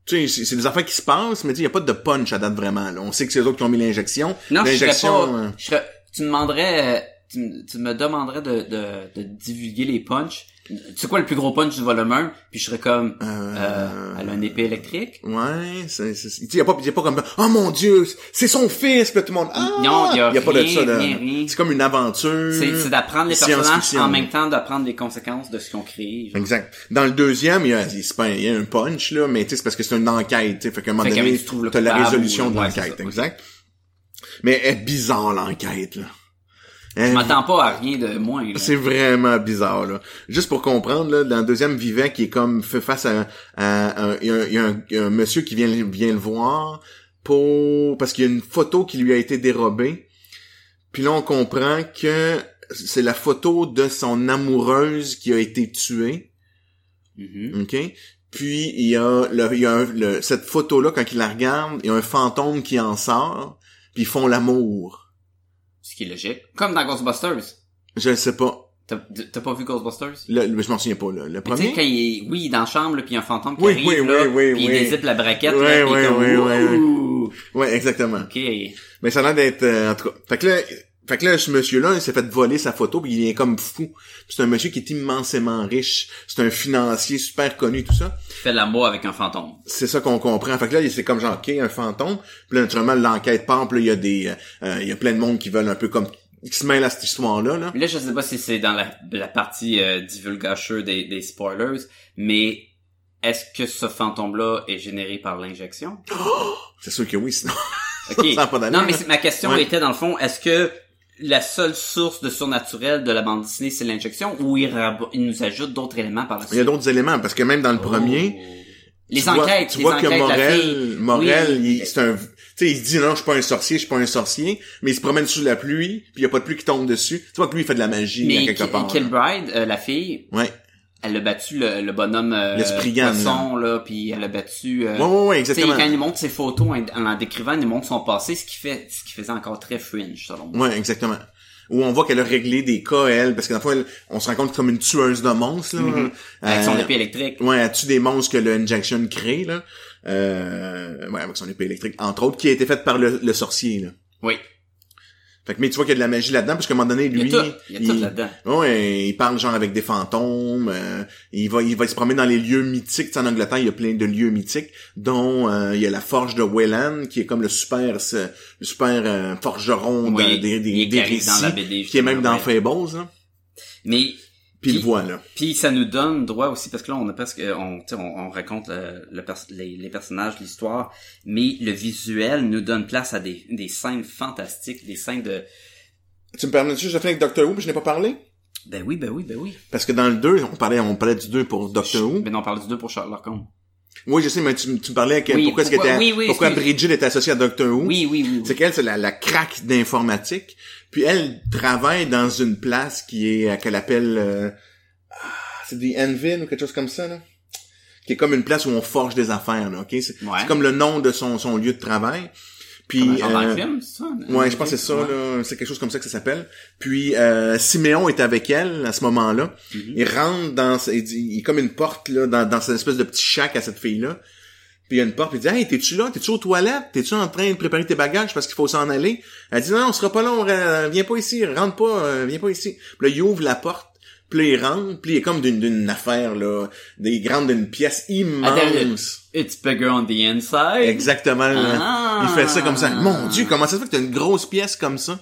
S3: Tu sais, c'est- des affaires qui se passent, mais il y a pas de punch à date vraiment. là. On sait que c'est eux autres qui ont mis l'injection.
S1: Non, je serais
S3: L'injection,
S1: pas.
S3: euh,
S1: je serais- tu demanderais, euh, tu, me- tu me demanderais de, de, de divulguer les punchs. Tu sais quoi le plus gros punch du volume 1? Puis je serais comme,
S3: Euh,
S1: euh, elle a une épée électrique.
S3: Ouais, c'est, c'est, il y a pas, y a pas comme, oh mon dieu, c'est son fils, puis tout le monde, ah!
S1: Non, il y a
S3: pas de
S1: rien,
S3: ça,
S1: rien, rien.
S3: C'est comme une aventure.
S1: C'est, c'est d'apprendre les personnages en même temps d'apprendre les conséquences de ce créé. genre.
S3: Exact. Dans le deuxième, il y a, il c'est pas un- il y a un punch, là, mais tu sais, c'est parce que c'est une enquête, tu fait qu'à un moment donné, t'as la résolution
S1: ou-
S3: de l'enquête,
S1: c'est ça,
S3: exact. Mais elle est bizarre, l'enquête, là. Elle-
S1: Je m'attends pas à rien de moins.
S3: C'est vraiment bizarre, là. Juste pour comprendre, là, dans le deuxième Vivek, qui est comme fait face à, à- y a, un- il y a un, y a un monsieur qui vient, vient le voir pour parce qu'il y a une photo qui lui a été dérobée. Puis là, on comprend que c'est la photo de son amoureuse qui a été tuée.
S1: Mhm.
S3: OK? Puis il y a, le, il y a un- le- cette photo-là, quand il la regarde, il y a un fantôme qui en sort, puis ils font l'amour.
S1: Ce qui est logique. Comme dans Ghostbusters.
S3: Je sais pas.
S1: T'as, pas vu Ghostbusters?
S3: Le, je m'en souviens pas, là. Le
S1: Mais Tu sais,
S3: premier?
S1: quand il est, oui, il est dans la chambre, là, puis il y a un fantôme qui
S3: Oui,
S1: arrive,
S3: oui,
S1: là,
S3: oui, oui,
S1: puis il
S3: oui.
S1: dézippe la braquette,
S3: Ouais,
S1: là, puis est comme,
S3: ouais.
S1: Ouh!
S3: Ouais, exactement.
S1: Ok.
S3: Mais ça a l'air d'être, euh, en tout cas. Fait que là, fait que là, ce monsieur-là, il s'est fait voler sa photo, puis il est comme fou. C'est un monsieur qui est immensément riche. C'est un financier super connu, tout ça.
S1: Qui fait l'amour avec un fantôme.
S3: C'est ça qu'on comprend. Fait que là, c'est comme genre, OK, un fantôme. Puis là, naturellement, l'enquête part, puis là, il y a des, euh, euh, il y a plein de monde qui veulent un peu comme, qui se mêlent à cette histoire-là, là.
S1: Là, je sais pas si c'est dans la, la partie euh, des, des spoilers, mais est-ce que ce fantôme-là est généré par l'injection?
S3: C'est sûr que oui, sinon.
S1: Ok.
S3: Ça a pas d'allure,
S1: non, mais ma question
S3: Ouais.
S1: était dans le fond, est-ce que la seule source de surnaturel de la bande dessinée, c'est l'injection, ou il, il nous ajoute d'autres éléments par la suite?
S3: Il y a d'autres éléments, parce que même dans le
S1: Oh.
S3: premier,
S1: Les
S3: tu vois-
S1: enquêtes,
S3: tu
S1: les
S3: vois que
S1: enquêtes,
S3: Morel,
S1: fille.
S3: Morel,
S1: Oui.
S3: c'est un, tu sais, il se dit non, je suis pas un sorcier, je suis pas un sorcier, mais il se promène sous la pluie, puis il y a pas de pluie qui tombe dessus. Tu vois que lui il fait de la magie
S1: Mais
S3: quelque
S1: Ki-
S3: part. là.
S1: Kilbride, euh, la fille,
S3: Ouais.
S1: Elle a battu le, le bonhomme euh, poisson, là, puis elle a battu... euh,
S3: Ouais, ouais, ouais, exactement.
S1: quand il montre ses photos en, en décrivant, il montre son passé, ce qui fait, ce qui faisait encore très fringe, selon moi.
S3: Ouais, exactement. Où on voit qu'elle a réglé des cas, elle, parce que dans le fond, elle- on se rend compte comme une tueuse de monstres, là.
S1: Mhm. Avec son
S3: Euh,
S1: épée électrique.
S3: Ouais, elle tue des monstres que le Injection crée, là. Euh, ouais, avec son épée électrique, entre autres, qui a été faite par le, le sorcier, là.
S1: Oui.
S3: Fait que, mais tu vois qu'il y a de la magie là-dedans, parce qu'à un moment donné,
S1: Il y
S3: lui...
S1: a tout, il y a tout là-dedans.
S3: Ouais, il parle genre avec des fantômes. euh, il va, il va se promener dans les lieux mythiques. Tu sais, en Angleterre, il y a plein de lieux mythiques, dont euh, il y a la forge de Wayland, qui est comme le super, le super euh, forgeron
S1: Oui,
S3: de- des, des, des
S1: dans
S3: récits,
S1: la BD,
S3: qui est même dans Fables. Hein.
S1: Mais
S3: Puis le voit là.
S1: Puis ça nous donne droit aussi parce que là on a presque on tu sais, on, on raconte le, le pers- les, les personnages, l'histoire, mais le visuel nous donne place à des, des scènes fantastiques, des scènes de
S3: Tu me permets juste de finir avec Doctor Who, puis je n'ai pas parlé?
S1: ben oui, ben oui, ben oui.
S3: Parce que dans le 2, on parlait, on parlait du 2 pour Doctor Who.
S1: Ben non, on parle du 2 pour Sherlock Holmes.
S3: Oui, je sais, mais tu, tu me parlais que
S1: Oui,
S3: pourquoi, est-ce que
S1: pourquoi-
S3: t'es-
S1: oui, oui,
S3: pourquoi. Bridget est associée à Doctor Who.
S1: Oui, oui, oui.
S3: C'est qu'elle, c'est la, la craque d'informatique. Puis elle travaille dans une place qui est, euh, qu'elle appelle, euh, ah, c'est des Anvil ou quelque chose comme ça, là. Qui est comme une place où on forge des affaires, là, ok? C'est
S1: Ouais.
S3: comme le nom de son, son lieu de travail. Puis, euh,
S1: film, ça?
S3: Ouais, je pense que c'est ça, là. C'est quelque chose comme ça que ça s'appelle. Puis, euh, Siméon est avec elle à ce moment-là.
S1: Mhm.
S3: Il rentre dans, il, il est comme une porte, là, dans, dans cette espèce de petit shack à cette fille-là. Puis il y a une porte, puis il dit, hey, t'es-tu là? T'es-tu aux toilettes? T'es-tu en train de préparer tes bagages parce qu'il faut s'en aller? Elle dit, non, on sera pas là, on viens pas ici, rentre pas, euh, viens pas ici. Puis là, il ouvre la porte, puis il rentre, puis il est comme d'une, d'une affaire, là, des grandes, d'une pièce immense.
S1: It's bigger on the inside?
S3: Exactement. là.
S1: Ah.
S3: Il fait ça comme ça. Mon Dieu, comment ça se fait que t'as une grosse pièce comme ça?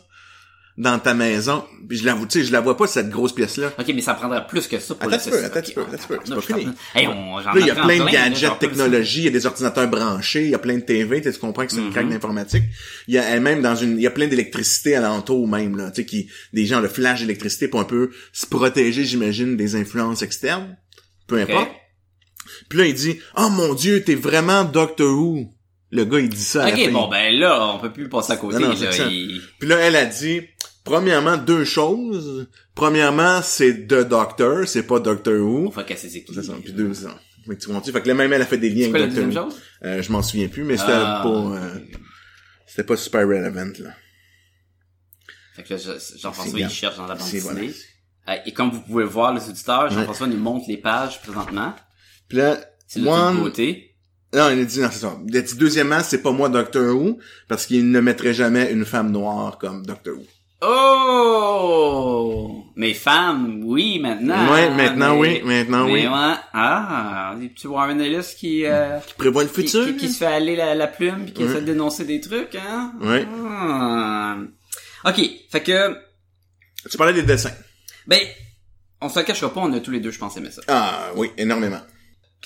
S3: Dans ta maison? Puis je la, tu sais, je la vois pas cette grosse pièce-là.
S1: Ok, mais ça prendrait plus que ça pour
S3: Attends
S1: le
S3: peu, attends peu, attends un peu, c'est
S1: on-
S3: pas fini.
S1: Hey, on, j'en
S3: Là, il y a plein de
S1: là,
S3: gadgets, technologie, il y a des ordinateurs branchés, il y a plein de TV, tu comprends que c'est une
S1: Mhm.
S3: craque d'informatique. Il y a même dans une, il y a plein d'électricité alentour même, là, tu sais, qui, des gens, le flash d'électricité pour un peu se protéger, j'imagine, des influences externes. Peu importe. Puis là, il dit, oh mon dieu, t'es vraiment Doctor Who. Le gars, il dit ça à la
S1: Ok,
S3: fin.
S1: bon, ben là, on peut plus passer à côté.
S3: Non,
S1: là, il-
S3: Puis là, elle a dit, premièrement, deux choses. Premièrement, c'est The Doctor, c'est pas Doctor Who.
S1: va casser ses
S3: C'est ça. Puis deux. Fait que tu comprends-tu? Fait que là, même elle a fait des liens
S1: C'est quoi la
S3: avec
S1: deuxième
S3: Doctor Who.
S1: chose?
S3: Euh, je m'en souviens plus, mais c'était
S1: Ah,
S3: pas, euh, c'était pas super relevant, là.
S1: Fait que là, je- Jean-François,
S3: C'est
S1: il cherche dans la bande
S3: C'est voilà.
S1: dessinée. Euh, Et comme vous pouvez voir, les auditeurs, Jean-François nous montre les pages présentement.
S3: Puis là,
S1: C'est
S3: one,
S1: beauté.
S3: non, il a dit, non, c'est ça. Il a dit, deuxièmement, c'est pas moi Doctor Who, parce qu'il ne mettrait jamais une femme noire comme Doctor Who.
S1: Oh! Mais femmes, oui, maintenant.
S3: ouais, maintenant,
S1: mais-
S3: oui, maintenant,
S1: mais
S3: oui.
S1: ouais. Ah, des petits Warren Ellis qui, euh,
S3: Qui prévoit le
S1: qui,
S3: futur.
S1: qui- qui se fait aller la, la plume puis qui
S3: Ouais.
S1: essaie de dénoncer des trucs, hein?
S3: Ouais.
S1: Ah. Ok, fait que,
S3: Tu parlais des dessins.
S1: ben, on se le cachera pas, on a tous les deux, je pense, aimé ça.
S3: Ah, oui, énormément.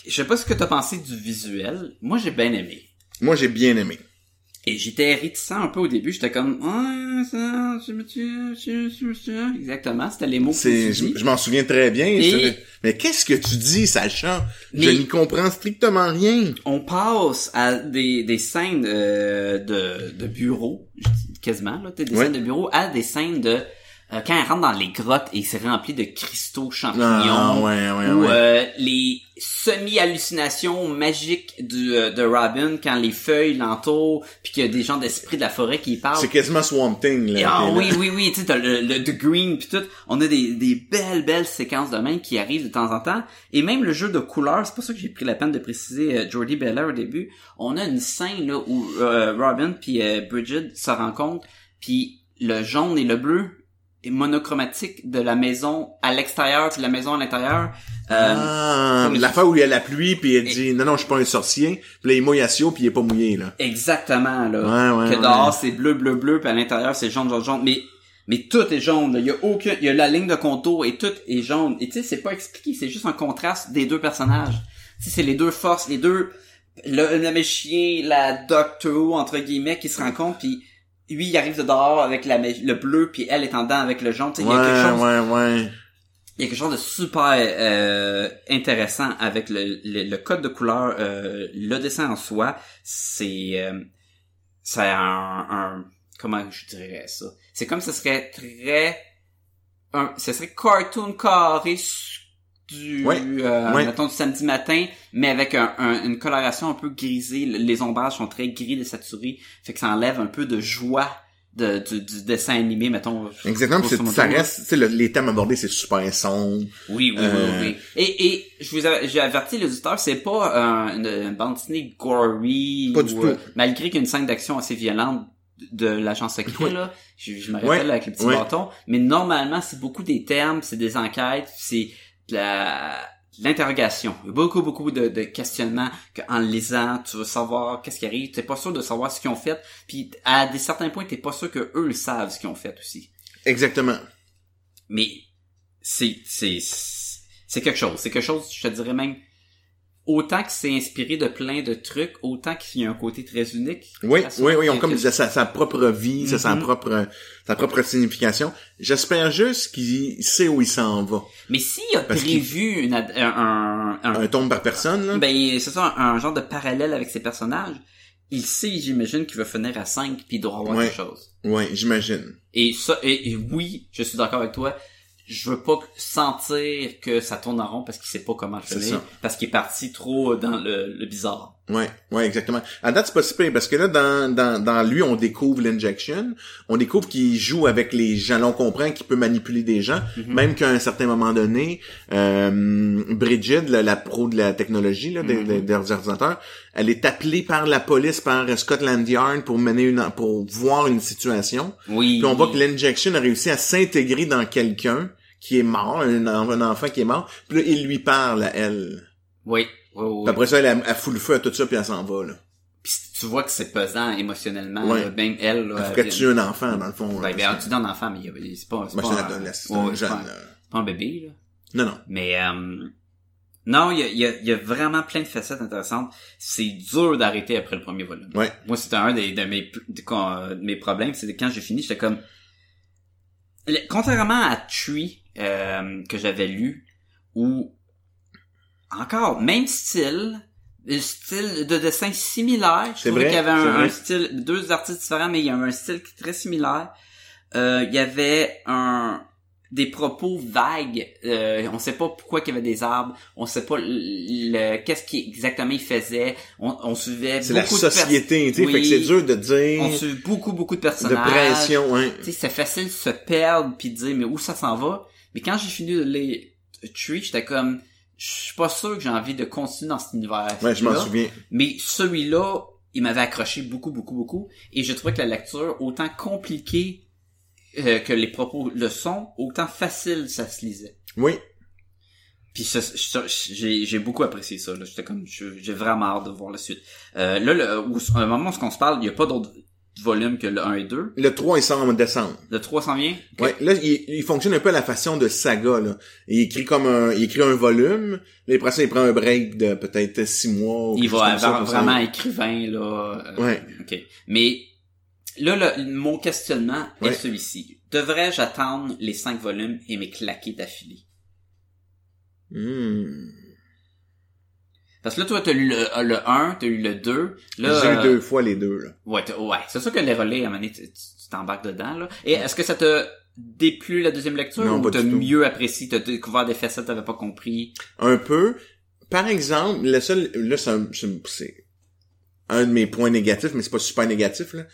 S1: Je sais pas ce que t'as pensé du visuel. Moi, j'ai bien aimé.
S3: Moi, j'ai bien aimé.
S1: Et j'étais réticent un peu au début, j'étais comme, ah, ça, je je- je- je- exactement, c'était les mots que tu
S3: je,
S1: dis.
S3: je m'en souviens très bien.
S1: Et-.
S3: Mais qu'est-ce que tu dis, Sacha? Je
S1: Mais-
S3: n'y comprends strictement rien.
S1: On passe à des, des scènes euh, de, de bureau, je dis quasiment, là, des
S3: Ouais.
S1: scènes de bureau, à des scènes de, euh, quand elle rentre dans les grottes et c'est rempli de cristaux champignons,
S3: Ah, ouais, ouais,
S1: ou
S3: ouais.
S1: euh, les semi-hallucinations magiques du, euh, de Robin quand les feuilles l'entourent, puis qu'il y a des gens d'esprit de la forêt qui y parlent.
S3: C'est quasiment Swamp Thing, là.
S1: Et ah oui, oui, oui, tu sais, t'as le, le The Green pis tout. On a des, des belles, belles séquences de même qui arrivent de temps en temps. Et même le jeu de couleurs, c'est pour ça que j'ai pris la peine de préciser euh, Jordi Belair au début. On a une scène là où euh, Robin puis euh, Bridget se rencontrent, puis le jaune et le bleu est monochromatique de la maison à l'extérieur puis la maison à l'intérieur. Euh,
S3: Ah, la fois où il y a la pluie, puis il dit, non, non, je suis pas un sorcier. Puis là, il mouille à Sio, puis il est pas mouillé, là.
S1: Exactement, là.
S3: Ouais, ouais,
S1: que
S3: ouais.
S1: dehors, c'est bleu, bleu, bleu, puis à l'intérieur, c'est jaune, jaune, jaune. Mais, mais tout est jaune, là. Il y a aucun, il y a la ligne de contour et tout est jaune. Et tu sais, c'est pas expliqué, c'est juste un contraste des deux personnages. Tu sais, c'est les deux forces, les deux, le, le magicien, la Doctor Who, entre guillemets, qui se rencontrent, puis lui, il arrive de dehors avec la, le bleu, puis elle est en dedans avec le jaune. Tu sais, il y a quelque chose
S3: ouais, ouais.
S1: il y a quelque chose de super euh, intéressant avec le, le, le code de couleur, euh, le dessin en soi, c'est euh, c'est un, un comment je dirais ça, c'est comme ce serait très un, ce serait cartoon carré du euh, mettons du samedi matin, mais avec un, un- une coloration un peu grisée. Les ombrages sont très gris désaturés, fait que ça enlève un peu de joie de, du, du dessin animé, mettons.
S3: Exactement, c'est- ça reste, tu sais, le- les thèmes abordés, c'est super sombre.
S1: Oui, oui,
S3: Euh,
S1: oui, oui. Et, et je vous j'ai averti les auditeurs, c'est pas euh, une, une bande dessinée gory.
S3: Pas
S1: ou,
S3: du tout.
S1: euh, malgré qu'il y a une scène d'action assez violente de l'agent secret, là. Je, je me rappelle
S3: Ouais.
S1: avec le petit
S3: Ouais.
S1: bâton. Mais normalement, c'est beaucoup des termes, c'est des enquêtes, c'est la l'interrogation. Il y a beaucoup, beaucoup de, de questionnements qu'en lisant, tu veux savoir qu'est-ce qui arrive. T'es pas sûr de savoir ce qu'ils ont fait. Puis à des certains points, t'es pas sûr que eux le savent ce qu'ils ont fait aussi.
S3: Exactement.
S1: Mais c'est c'est c'est quelque chose. C'est quelque chose, je te dirais même autant que c'est inspiré de plein de trucs, autant qu'il y a un côté très unique.
S3: Oui, oui, oui, on comme disait, sa, sa propre vie, sa
S1: Mhm.
S3: propre, sa propre signification. J'espère juste qu'il sait où il s'en va.
S1: Mais s'il a
S3: Parce
S1: prévu une un, un, un-
S3: Un tombe par personne, là.
S1: ben c'est ça un, un genre de parallèle avec ses personnages, il sait, j'imagine, qu'il va finir à 5 puis il doit avoir
S3: Ouais.
S1: quelque chose.
S3: Ouais, j'imagine.
S1: Et ça et, et oui, je suis d'accord avec toi. Je veux pas sentir que ça tourne en rond parce qu'il sait pas comment le finir, parce qu'il est parti trop dans le, le bizarre.
S3: Ouais, ouais, exactement. À date, c'est pas si pire, parce que là, dans, dans, dans lui, on découvre l'injection. On découvre qu'il joue avec les gens. Là, on comprend qu'il peut manipuler des gens.
S1: Mhm.
S3: Même qu'à un certain moment donné, euh, Bridget, la, la pro de la technologie, là, des,
S1: Mhm.
S3: des- des ordinateurs, elle est appelée par la police, par Scotland Yard pour mener une, pour voir une situation.
S1: Oui.
S3: Puis on voit que l'injection a réussi à s'intégrer dans quelqu'un qui est mort, un, un enfant qui est mort. Puis là, il lui parle à elle.
S1: Oui. Oui, oui.
S3: Puis après ça, elle, elle, elle fout le feu à tout ça, puis elle s'en va, là.
S1: Puis tu vois que c'est pesant émotionnellement.
S3: Ouais.
S1: là. Même elle, là,
S3: Elle tue un enfant, dans le fond.
S1: Ouais, ben, tu dis un enfant, mais il y a- c'est pas, c'est
S3: Ben,
S1: pas,
S3: un adolescent,
S1: ouais,
S3: jeune.
S1: pas,
S3: là.
S1: pas un bébé, là.
S3: Non, non.
S1: Mais, euh, non, il y a, y, a, y a vraiment plein de facettes intéressantes. C'est dur d'arrêter après le premier volume.
S3: Ouais.
S1: Moi, c'était un des, de mes, de, de mes problèmes, c'est que quand j'ai fini, j'étais comme, contrairement à Tree, euh, que j'avais lu, où, encore, même style, le style de dessin similaire. Je trouvais qu'il y avait un, style, deux artistes différents, mais il y avait un style très similaire. Euh, il y avait un, des propos vagues. Euh, on sait pas pourquoi qu'il y avait des arbres. On sait pas le, le- qu'est-ce qui exactement il faisait. On, on suivait
S3: C'est la
S1: beaucoup de
S3: société, tu sais,
S1: Oui.
S3: fait que c'est dur de
S1: On
S3: dire
S1: suit beaucoup beaucoup de
S3: de
S1: personnages.
S3: pression, hein.
S1: Tu sais, c'est facile de se perdre puis de dire mais où ça s'en va? Mais quand j'ai fini de lire Tree, j'étais comme je suis pas sûr que j'ai envie de continuer dans cet univers.
S3: Ouais, je m'en souviens.
S1: Mais celui-là, il m'avait accroché beaucoup, beaucoup, beaucoup. Et je trouvais que la lecture, autant compliquée euh, que les propos le sont, autant facile ça se lisait.
S3: Oui.
S1: Puis j'ai beaucoup apprécié ça. là. J'étais comme, j'ai vraiment hâte de voir la suite. Euh, là, le, où, à un moment où on se parle, il n'y a pas d'autres volumes que le 1 et 2.
S3: Le 3, il sort en décembre.
S1: Le 3 s'en vient? Ok.
S3: Ouais, là, il, il fonctionne un peu à la façon de saga, là. Il écrit comme un, il écrit un volume, là, après ça, il prend un break de peut-être six mois. ou
S1: Il va avoir vraiment
S3: ça.
S1: écrivain, là. euh,
S3: Ouais.
S1: OK. Mais là, le, mon questionnement est
S3: Ouais.
S1: celui-ci. Devrais-je attendre les cinq volumes et me claquer d'affilée?
S3: Hmm.
S1: Parce que là, toi, t'as lu le, le 1, t'as lu le 2. Là,
S3: J'ai eu
S1: euh,
S3: deux fois les deux, là.
S1: Ouais, ouais. C'est sûr que les relais, à un moment donné, tu t'embarques dedans, là. Et est-ce que ça t'a déplu la deuxième lecture
S3: Non,
S1: ou t'as
S3: tout.
S1: mieux apprécié, t'as découvert des facettes que t'avais pas compris?
S3: Un peu. Par exemple, le seul, là, c'est un, c'est- c'est un de mes points négatifs, mais c'est pas super négatif, là.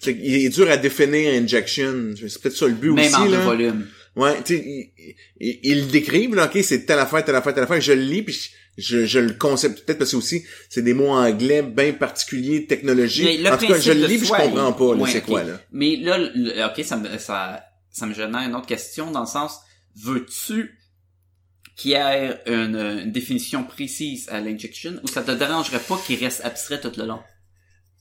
S3: Qu'il est dur à définir Injection. C'est peut-être ça le but
S1: Même
S3: aussi,
S1: en deux
S3: là.
S1: volumes.
S3: Ouais, tu sais, ils il, il le décrivent, là, ok, c'est telle affaire, telle affaire, telle affaire, je le lis, puis je, je le concepte, peut-être parce que aussi, c'est des mots anglais bien particuliers, technologie.
S1: le
S3: En tout cas, je le lis, puis je comprends pas, là,
S1: ouais,
S3: c'est
S1: ok.
S3: quoi, là.
S1: Mais là, le- ok, ça me, ça, ça me génère une autre question dans le sens, veux-tu qu'il y ait une, une définition précise à l'injection ou ça te dérangerait pas qu'il reste abstrait tout le long?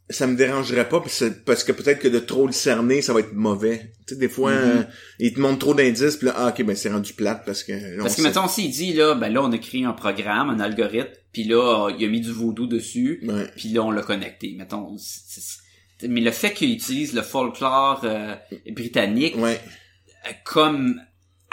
S3: Ça me dérangerait pas, parce que, parce que peut-être que de trop le cerner, ça va être mauvais. Tu sais, des fois,
S1: Mhm.
S3: euh, il te montre trop d'indices, puis là, ah, ok, ben c'est rendu plate, parce que... là,
S1: Parce que mettons, s'il dit, là, ben là, on a créé un programme, un algorithme, puis là, il a mis du vaudou dessus,
S3: Ouais.
S1: puis là, on l'a connecté. Mettons, mais le fait qu'il utilise le folklore euh, britannique
S3: Ouais.
S1: comme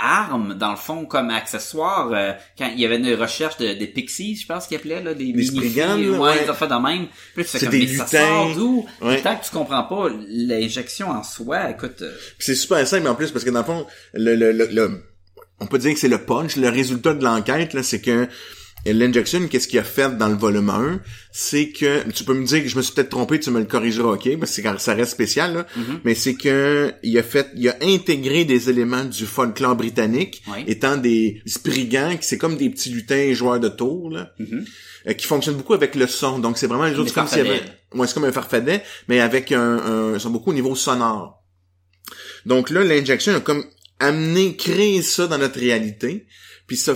S1: arme dans le fond comme accessoire euh, quand il y avait une recherche de, des pixies je pense qu'ils appelaient là des
S3: Des
S1: mini-filles,
S3: Sprigan, là,
S1: ouais,
S3: ouais.
S1: des affaires de même puis
S3: C'est
S1: comme,
S3: des
S1: mais ça
S3: lutins.
S1: sort d'où?
S3: Ouais.
S1: tant que tu comprends pas l'injection en soi écoute euh,
S3: c'est super simple en plus parce que dans le fond, le, le, le, le- on peut dire que c'est le punch. Le résultat de l'enquête, là, c'est que l'injection, qu'est-ce qu'il a fait dans le volume 1, c'est que tu peux me dire que je me suis peut-être trompé, tu me le corrigeras, ok, parce que c'est- ça reste spécial, là.
S1: Mm-hmm.
S3: mais c'est que il a fait, il a intégré des éléments du folklore britannique,
S1: Oui.
S3: étant des spriggans, qui c'est comme des petits lutins joueurs de tour, là.
S1: Mhm.
S3: euh, qui fonctionnent beaucoup avec le son. Donc c'est vraiment les autres, comme s'il y avait, ouais, c'est comme un farfadet, mais avec un, un, ils sont beaucoup au niveau sonore. Donc là, l'injection a comme amené, créé ça dans notre réalité. Puis ce,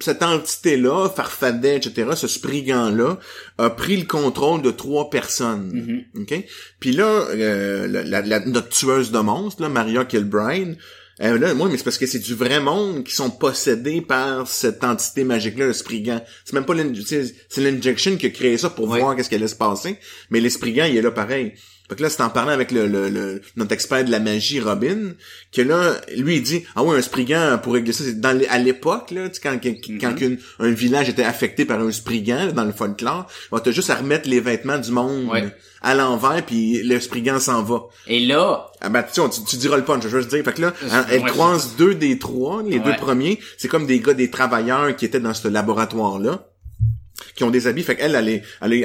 S3: cette entité-là, Farfadet, etc., ce spriggan-là, a pris le contrôle de trois personnes.
S1: Mhm.
S3: OK? Puis là, euh, la, la- la- notre tueuse de monstres, là, Maria Kilbride, euh, là, moi, mais c'est parce que c'est du vrai monde qui sont possédés par cette entité magique-là, le Spriggan. C'est même pas l'injection qui a créé ça pour
S1: Ouais.
S3: voir qu'est-ce qui allait se passer. Mais le Spriggan, il est là pareil. Fait que là, c'est en parlant avec le, le, le- notre expert de la magie, Robin, que là, lui, il dit, ah ouais, un Spriggan pour régler ça, c'est dans les- à l'époque, là, tu sais, quand, quand, quand qu'une- un village était affecté par un Spriggan, dans le folklore, on t'a juste à remettre les vêtements du monde
S1: Ouais.
S3: à l'envers, puis le Spriggan s'en va.
S1: et là
S3: Ah ben, tu, tu, tu diras le punch, je veux juste dire. Fait que là,
S1: Je-
S3: elle, elle
S1: ouais,
S3: croise deux des trois, les
S1: Ouais.
S3: deux premiers. C'est comme des gars, des travailleurs qui étaient dans ce laboratoire-là, qui ont des habits. Fait qu'elle, elle, elle, les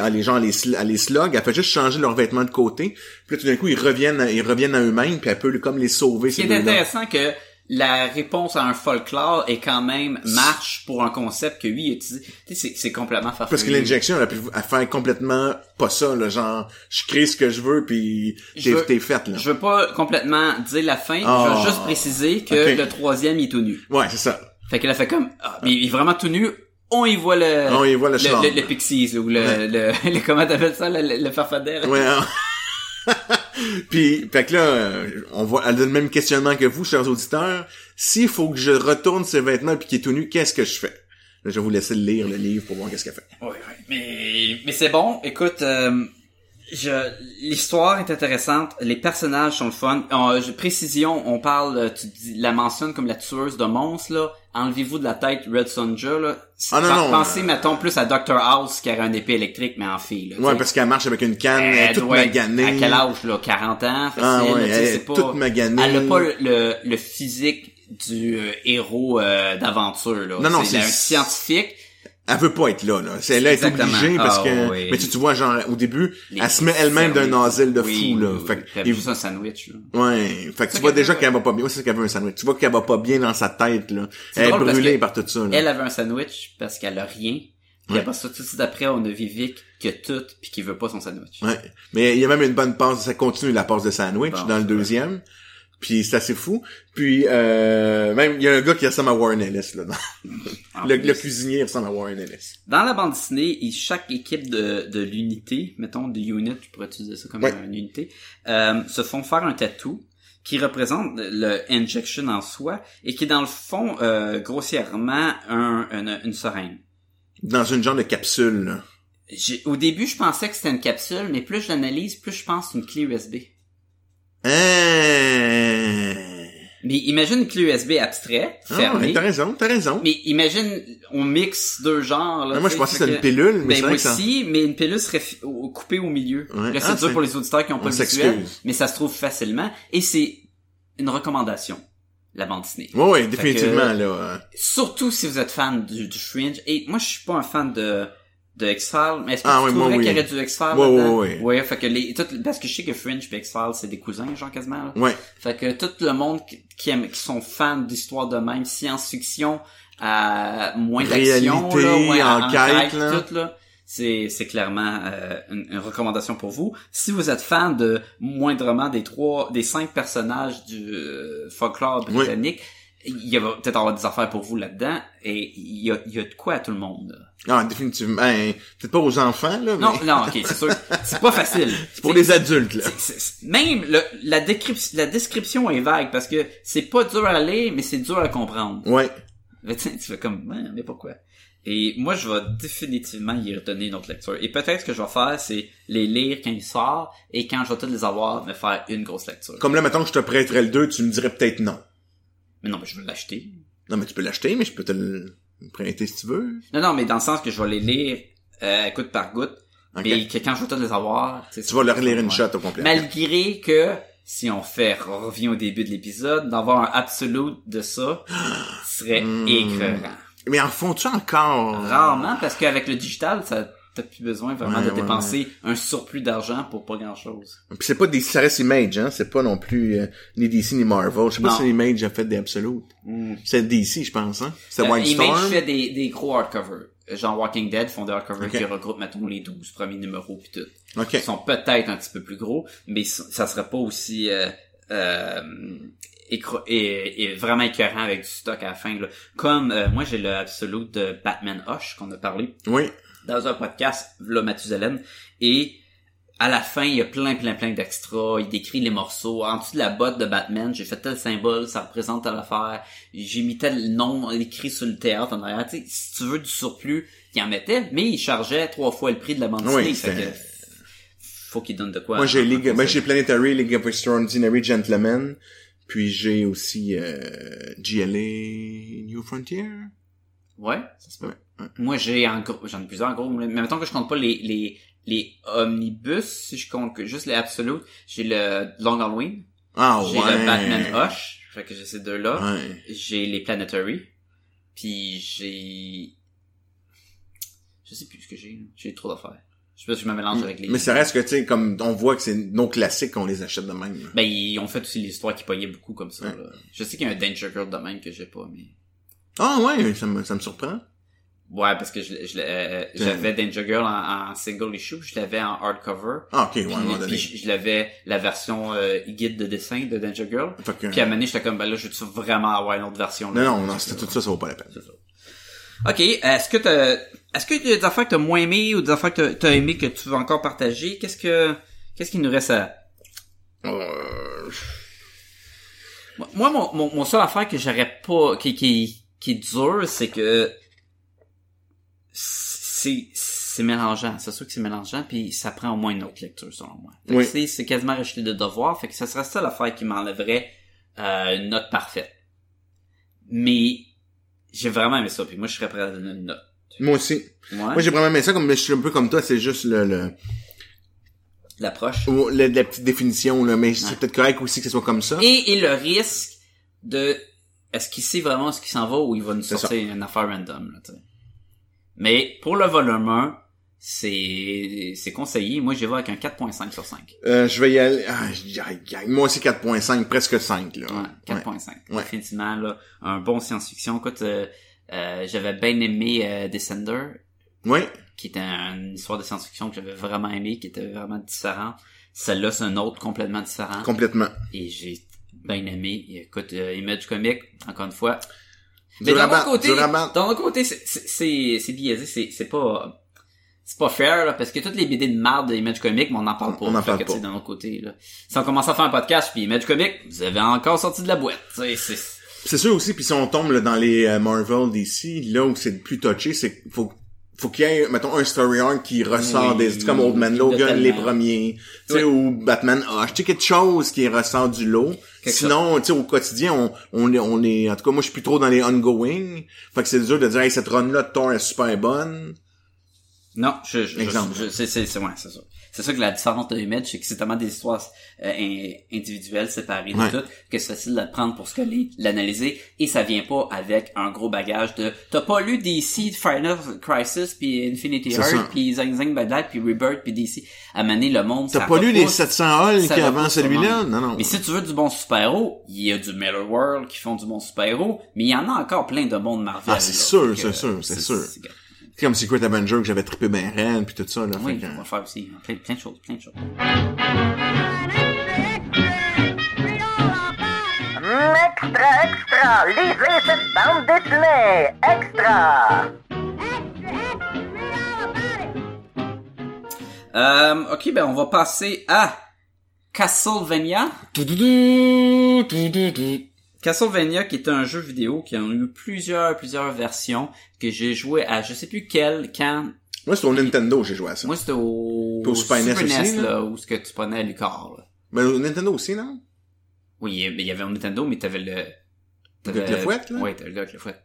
S3: sl- elle les slog, elle fait juste changer leurs vêtements de côté. Puis là, tout d'un coup, ils reviennent, à- ils reviennent à eux-mêmes, puis elle peut comme les sauver,
S1: ce
S3: ces
S1: qui est
S3: deux-là.
S1: intéressant que la réponse à un folklore est quand même marche pour un concept que lui il utilise tu sais c'est c'est complètement farfelu
S3: Parce que l'injection, elle a pu faire complètement pas ça, là, genre, je crée ce que je veux, puis t'es
S1: veux-
S3: t'es faite, là.
S1: je veux pas complètement dire la fin
S3: Ah.
S1: je veux juste préciser que le troisième il est tout nu
S3: Ouais, c'est ça.
S1: fait qu'elle a fait comme ah, mais il est vraiment tout nu on y voit le
S3: On y voit le
S1: le,
S3: schlong.
S1: le, le pixies ou le,
S3: Ouais.
S1: le, comment t'appelles ça le, farfadet?
S3: Ouais. hein. Puis, fait que là, on voit, elle a le même questionnement que vous, chers auditeurs. S'il faut que je retourne ces vêtements puis qu'il est tout nu, qu'est-ce que je fais? Là, je vais vous laisser lire le livre pour voir qu'est-ce qu'elle fait.
S1: Oui, oui. Mais, mais c'est bon. Écoute, euh, je, l'histoire est intéressante. Les personnages sont le fun. Euh, je- précision, on parle, tu dis, la mentionne comme la tueuse de monstres, là. Enlevez-vous de la tête Red Sonja, là.
S3: Ah, non, non,
S1: Pensez,
S3: euh,
S1: mettons, plus à Dr. House qui aurait un épée électrique, mais en fille, là.
S3: Ouais, parce qu'elle marche avec une canne,
S1: sais.
S3: elle est toute
S1: doit être-
S3: maganée.
S1: À quel âge, là? 40 ans, facile,
S3: Ah ouais,
S1: là,
S3: elle est
S1: pas...
S3: toute maganée.
S1: Elle a pas le, le, le physique du euh, héros euh, d'aventure, là.
S3: Non, non,
S1: c'est un scientifique.
S3: Elle veut pas être là, là. C'est, elle est obligée parce
S1: Ah,
S3: que,
S1: oui.
S3: mais tu, tu vois, genre, au début,
S1: Les
S3: elle se met elle-même d'un asile de
S1: Oui,
S3: fou, là.
S1: oui,
S3: Fait que,
S1: un sandwich, là.
S3: ouais. Fait que tu vois déjà qu'elle va pas bien. Oui, c'est qu'elle veut un sandwich. Tu vois qu'elle va pas bien dans sa tête, là. Elle est brûlée par tout ça, là.
S1: Elle avait un sandwich parce qu'elle a rien. Puis après ça, tout de suite après, on a Vivek qui a tout puis qui veut pas son sandwich.
S3: Ouais. Mais il y a même une bonne passe, ça continue la passe de sandwich
S1: Bon,
S3: dans le
S1: vrai.
S3: Puis c'est assez fou. Puis euh, même il y a un gars qui ressemble à Warren Ellis là. Le, le cuisinier ressemble à Warren Ellis.
S1: Dans la bande dessinée, il- chaque équipe de, de l'unité, mettons de unit, je pourrais utiliser ça comme
S3: Ouais.
S1: une unité, euh, se font faire un tatou qui représente le injection en soi et qui est dans le fond euh, grossièrement un, une, une seringue.
S3: Dans une genre de capsule. Là.
S1: Au début, je pensais que c'était une capsule, mais plus je l'analyse, plus je pense que c'est une clé USB.
S3: Hein?
S1: Mais imagine une clé USB abstrait,
S3: Ah,
S1: fermée.
S3: ouais, t'as raison, t'as raison.
S1: Mais imagine, on mixe deux genres. Là,
S3: Mais moi je pensais que c'était une pilule, mais
S1: Ben
S3: c'est
S1: moi aussi, mais une pilule serait coupée au milieu.
S3: Ouais.
S1: Là, c'est
S3: Ah,
S1: dur pour les auditeurs qui ont pas le visuel, mais ça se trouve facilement. Et c'est une recommandation, la bande dessinée.
S3: Ouais,
S1: Fait
S3: définitivement
S1: que-
S3: là.
S1: Surtout si vous êtes fan du, du Fringe. Et moi, je suis pas un fan de de X-Files, mais est-ce que
S3: Ah
S1: tu
S3: oui,
S1: trouverais
S3: oui.
S1: qu'il y aurait du X-Files
S3: Ouais,
S1: là-dedans?
S3: ouais, ouais.
S1: Ouais, fait que les, tout, parce que je sais que Fringe et X-Files, c'est des cousins, genre quasiment. là.
S3: Ouais.
S1: Fait que tout le monde qui, aime, qui sont fans d'histoires de même, science-fiction, à moins d'action, là, ouais,
S3: enquête, là.
S1: tout là. C'est, c'est clairement euh, une, une recommandation pour vous. Si vous êtes fan de moindrement des trois, des cinq personnages du euh, folklore
S3: Oui.
S1: britannique, il y va peut-être avoir des affaires pour vous là-dedans. Et il y a, il y a de quoi à tout le monde. là.
S3: Ah, définitivement. Hein, peut-être pas aux enfants là, mais
S1: Non, non, ok, c'est sûr. C'est pas facile.
S3: c'est pour les adultes là.
S1: Même le, la, décryp- la description est vague parce que c'est pas dur à lire, mais c'est dur à comprendre.
S3: Ouais.
S1: Mais tu fais comme, Ouais, mais pourquoi? Et moi, je vais définitivement y redonner une autre lecture. Et peut-être ce que je vais faire, c'est les lire quand ils sortent, et quand je vais tous les avoir, me faire une grosse lecture.
S3: Comme là, maintenant que je te prêterais le 2, tu me dirais peut-être non.
S1: Mais non, mais je veux l'acheter.
S3: Non, mais tu peux l'acheter, mais je peux te le prêter si tu veux.
S1: Non, non, mais dans le sens que je vais les lire euh, goutte par goutte.
S3: Ok.
S1: Mais que quand je vais tous les avoir...
S3: Tu vas leur lire une shot au complet.
S1: Malgré que, si on fait, on revient au début de l'épisode, d'avoir un absolute de ça serait
S3: Hmm.
S1: écœurant.
S3: Mais en font-tu encore?
S1: Rarement, parce qu'avec le digital, ça t'as plus besoin vraiment
S3: Ouais,
S1: de
S3: ouais,
S1: dépenser un surplus d'argent pour pas grand chose.
S3: Puis c'est pas des, ça reste Image, hein. C'est pas non plus, euh, ni DC ni Marvel. Je sais pas si Image a fait des Absolutes. C'est DC, je pense, hein. C'est
S1: Euh. Image fait des, des gros hardcovers. Genre Walking Dead font des hardcovers qui regroupent, mettons, les 12 premiers numéros pis tout.
S3: Ok.
S1: Ils sont peut-être un petit peu plus gros, mais ça serait pas aussi euh, euh, et, et vraiment écœurant avec du stock à la fin. Là. Comme euh, moi j'ai le Absolute de Batman Hush qu'on a parlé
S3: Oui.
S1: Dans un podcast, là, Mathusalem, et à la fin, il y a plein, plein, plein d'extras. Il décrit les morceaux. En dessous de la botte de Batman, j'ai fait tel symbole, ça représente telle affaire. J'ai mis tel nom écrit sur le théâtre en arrière. Si tu veux du surplus, il en mettait, mais il chargeait trois fois le prix de la bande
S3: Oui,
S1: dessinée. Faut qu'il donne de quoi.
S3: Moi, j'ai League,
S1: en
S3: ben, j'ai Planetary, League of Extraordinary Gentlemen. Puis j'ai aussi, euh, GLA New Frontier.
S1: Ouais, ça se peut.
S3: Ouais, ouais.
S1: Moi, j'ai en gros, j'en ai plusieurs en gros, mais mettons que je compte pas les, les, les omnibus, si je compte que juste les absolutes, j'ai le Long Halloween,
S3: Ah,
S1: j'ai
S3: ouais.
S1: le Batman Hush, fait que j'ai ces deux-là, j'ai les Planetary, puis j'ai, je sais plus ce que j'ai, j'ai trop d'affaires. Je sais pas si je me mélange avec les...
S3: Mais ça reste que, tu sais, comme, on voit que c'est nos classiques qu'on les achète de même.
S1: Ben, ils ont fait aussi l'histoire qui pognait beaucoup comme ça, là. Je sais qu'il y a un Danger Girl de même que j'ai pas, mais...
S3: Ah, ouais, ça me, ça me surprend.
S1: Ouais, parce que je, je, euh, j'avais Danger Girl en, en single issue, je l'avais en hardcover.
S3: Ah, ok, ouais,
S1: Puis, puis je, je l'avais la version euh, guide de dessin de Danger Girl.
S3: Fait que-
S1: Puis à donné, j'étais comme, ben là, je veux vraiment avoir une autre version. là?
S3: non, non, non, c'était tout ça, ça vaut pas la peine.
S1: Ok, est-ce que t'as, est-ce que y a des affaires que t'as moins aimées ou des affaires que t'as- t'as aimées que tu veux encore partager? Qu'est-ce que, qu'est-ce qu'il nous reste à...
S3: Euh,
S1: Moi, mon, mon, mon seule affaire que j'aurais pas, qui, qui, qui est dure, c'est que c'est, c'est mélangeant. C'est sûr que c'est mélangeant, puis ça prend au moins une autre lecture, selon moi.
S3: Oui.
S1: c'est, c'est quasiment rejeté de devoir, fait que ça serait ça l'affaire qui m'enlèverait euh, une note parfaite. Mais j'ai vraiment aimé ça, puis moi, je serais prêt à donner une note.
S3: Moi aussi.
S1: Ouais,
S3: Moi, j'ai vraiment aimé ça, comme, mais je suis un peu comme toi, c'est juste le, le,
S1: l'approche.
S3: le- la petite définition, là, mais c'est peut-être correct aussi que ce soit comme ça.
S1: Et, et le risque de est-ce qu'il sait vraiment ce qu'il s'en va ou il va nous sortir une affaire random là. Mais pour le volume 1, c'est c'est conseillé. Moi, j'y vais avec un 4.5 sur 5.
S3: Euh, je vais y aller, ah, moi aussi 4.5, presque 5, là.
S1: Ouais, 4.5.
S3: Ouais.
S1: Définitivement là, un bon science-fiction. Écoute, euh, euh, j'avais bien aimé euh, Descender,
S3: Oui.
S1: qui était une histoire de science-fiction que j'avais vraiment aimé, qui était vraiment différente. Celle-là, c'est un autre complètement différent.
S3: complètement.
S1: et j'ai bien aimé. Et Écoute, euh, Image Comic, encore une fois. Mais d'un autre côté, d'un côté, c'est, c'est, c'est, c'est biaisé, c'est, c'est pas, c'est pas fair, là, parce que toutes les BD de marde de Image Comic, mais on n'en parle pas.
S3: On n'en
S1: Fait
S3: parle pas.
S1: D'un autre côté, là. Si on commence à faire un podcast, puis Image Comic, vous avez encore sorti de la boîte. C'est,
S3: sûr aussi, puis si on tombe là, dans les euh, Marvel d'ici, là où c'est le plus touché, c'est faut faut qu'il y ait, mettons, un story arc qui ressort
S1: Oui,
S3: des, comme Old Man Logan, les premiers, tu sais,
S1: Oui.
S3: ou Batman Hush, tu sais, quelque chose qui ressort du lot.
S1: Quelque
S3: Sinon, tu sais, au quotidien, on, on est, on est, en tout cas, moi, je suis plus trop dans les ongoing. Fait que c'est dur de dire, hey, cette run-là de Thor est super bonne.
S1: non, je, je,
S3: Exemple.
S1: je, je- c'est, c'est, c'est, ouais, c'est ça. C'est ça que la différence de Image, c'est que c'est tellement des histoires euh, in- individuelles, séparées
S3: Ouais.
S1: de tout, que c'est facile de le prendre pour ce que l'analyser, et ça vient pas avec un gros bagage de t'as pas lu DC Final Crisis puis Infinity. Heart puis Zing Zing Bad Light puis Rebirth puis DC à mener le monde
S3: T'as pas lu les 700 Hall
S1: ça
S3: qui
S1: va
S3: avant celui-là? Non, non.
S1: mais si tu veux du bon super-héros, il y a du Miller World qui font du bon super-héros, mais il y en a encore plein de bons de Marvel.
S3: Ah, c'est sûr, c'est sûr, c'est sûr.
S1: C'est-
S3: C'est comme Secret Avenger que j'avais trippé ben raide puis tout ça, là.
S1: Oui,
S3: fait
S1: on va faire aussi plein, plein de choses, plein de choses.
S5: Extra, extra, lisez cette bande dessinée. Extra.
S1: Euh, ok, ben on va passer à Castlevania. Castlevania qui est un jeu vidéo qui a eu plusieurs plusieurs versions que j'ai joué à je sais plus quelle quand
S3: Moi, c'est au Nintendo, j'ai joué à ça.
S1: moi c'était au,
S3: au Super NES aussi, là?
S1: où ce que tu prenais Lucar là.
S3: Mais au Nintendo aussi, non?
S1: Oui, il y avait- il y avait un Nintendo mais t'avais le
S3: avec le fouette, là?
S1: Ouais, t'as le fouette.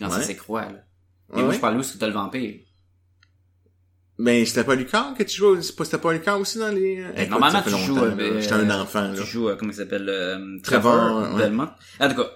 S3: Ouais.
S1: c'est croix, là. Et
S3: Ouais,
S1: moi,
S3: ouais.
S1: je parlais où t'as le vampire?
S3: Ben, c'était pas Lucas que tu joues, c'est pas- c'était pas Lucas aussi dans les... euh, écoute,
S1: Normalement, tu joues, euh.
S3: J'étais un enfant, là.
S1: Tu joues, euh, comment il s'appelle, euh,
S3: Trevor,
S1: Trevor
S3: ouais.
S1: Belmont. En tout cas.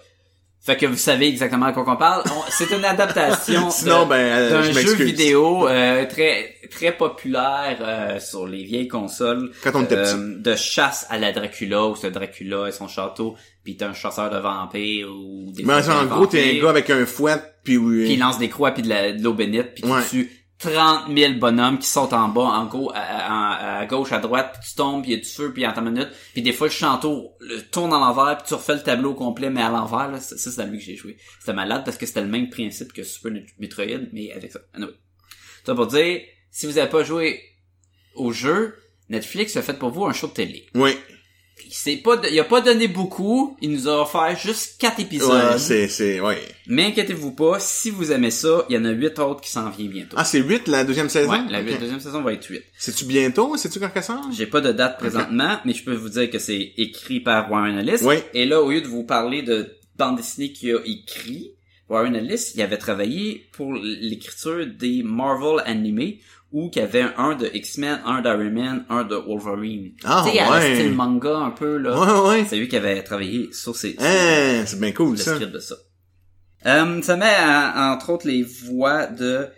S1: Fait que vous savez exactement à quoi qu'on parle. C'est une adaptation
S3: ben, euh,
S1: d'un
S3: je
S1: jeu vidéo euh, très très populaire euh, sur les vieilles consoles
S3: Quand on était petit.
S1: euh, de chasse à la Dracula où c'est Dracula et son château puis t'es un chasseur de vampires ou des
S3: Mais en gros, t'es un gars avec un fouet, puis oui.
S1: Puis il lance des croix puis de l'eau bénite, puis
S3: Ouais.
S1: tu 30 000 bonhommes qui sautent en bas, en gros, à, gauche, à droite, puis tu tombes, puis il y a du feu, puis en ta minute, puis des fois le chanteau le tourne à l'envers, puis tu refais le tableau au complet, mais à l'envers, là, ça, c'est à lui que j'ai joué. C'était malade parce que c'était le même principe que Super Metroid, mais avec ça. Anyway. Ça pour dire, si vous avez pas joué au jeu, Netflix a fait pour vous un show de télé.
S3: Oui.
S1: Il s'est pas, il a pas donné beaucoup, il nous a offert juste quatre épisodes.
S3: Ouais, c'est, c'est, ouais.
S1: Mais inquiétez-vous pas, si vous aimez ça, il y en a huit autres qui s'en viennent bientôt.
S3: Ah, c'est 8 la deuxième saison?
S1: ouais, la deuxième saison va être 8.
S3: C'est-tu bientôt? C'est-tu sort?
S1: J'ai pas de date présentement, mais je peux vous dire que c'est écrit par Warren Ellis.
S3: Oui.
S1: Et là, au lieu de vous parler de bande dessinée qu'il a écrit, Warren Ellis, il avait travaillé pour l'écriture des Marvel animés, où qu'il y avait un de X-Men, un d'Iron Man, un de Wolverine.
S3: Ah,
S1: tu sais,
S3: ouais.
S1: style manga un peu, là.
S3: Ouais, ouais.
S1: C'est lui qui avait travaillé sur ces,
S3: Hein, c'est bien cool,
S1: le
S3: ça.
S1: script de ça. Euh, ça met en- entre autres les voix de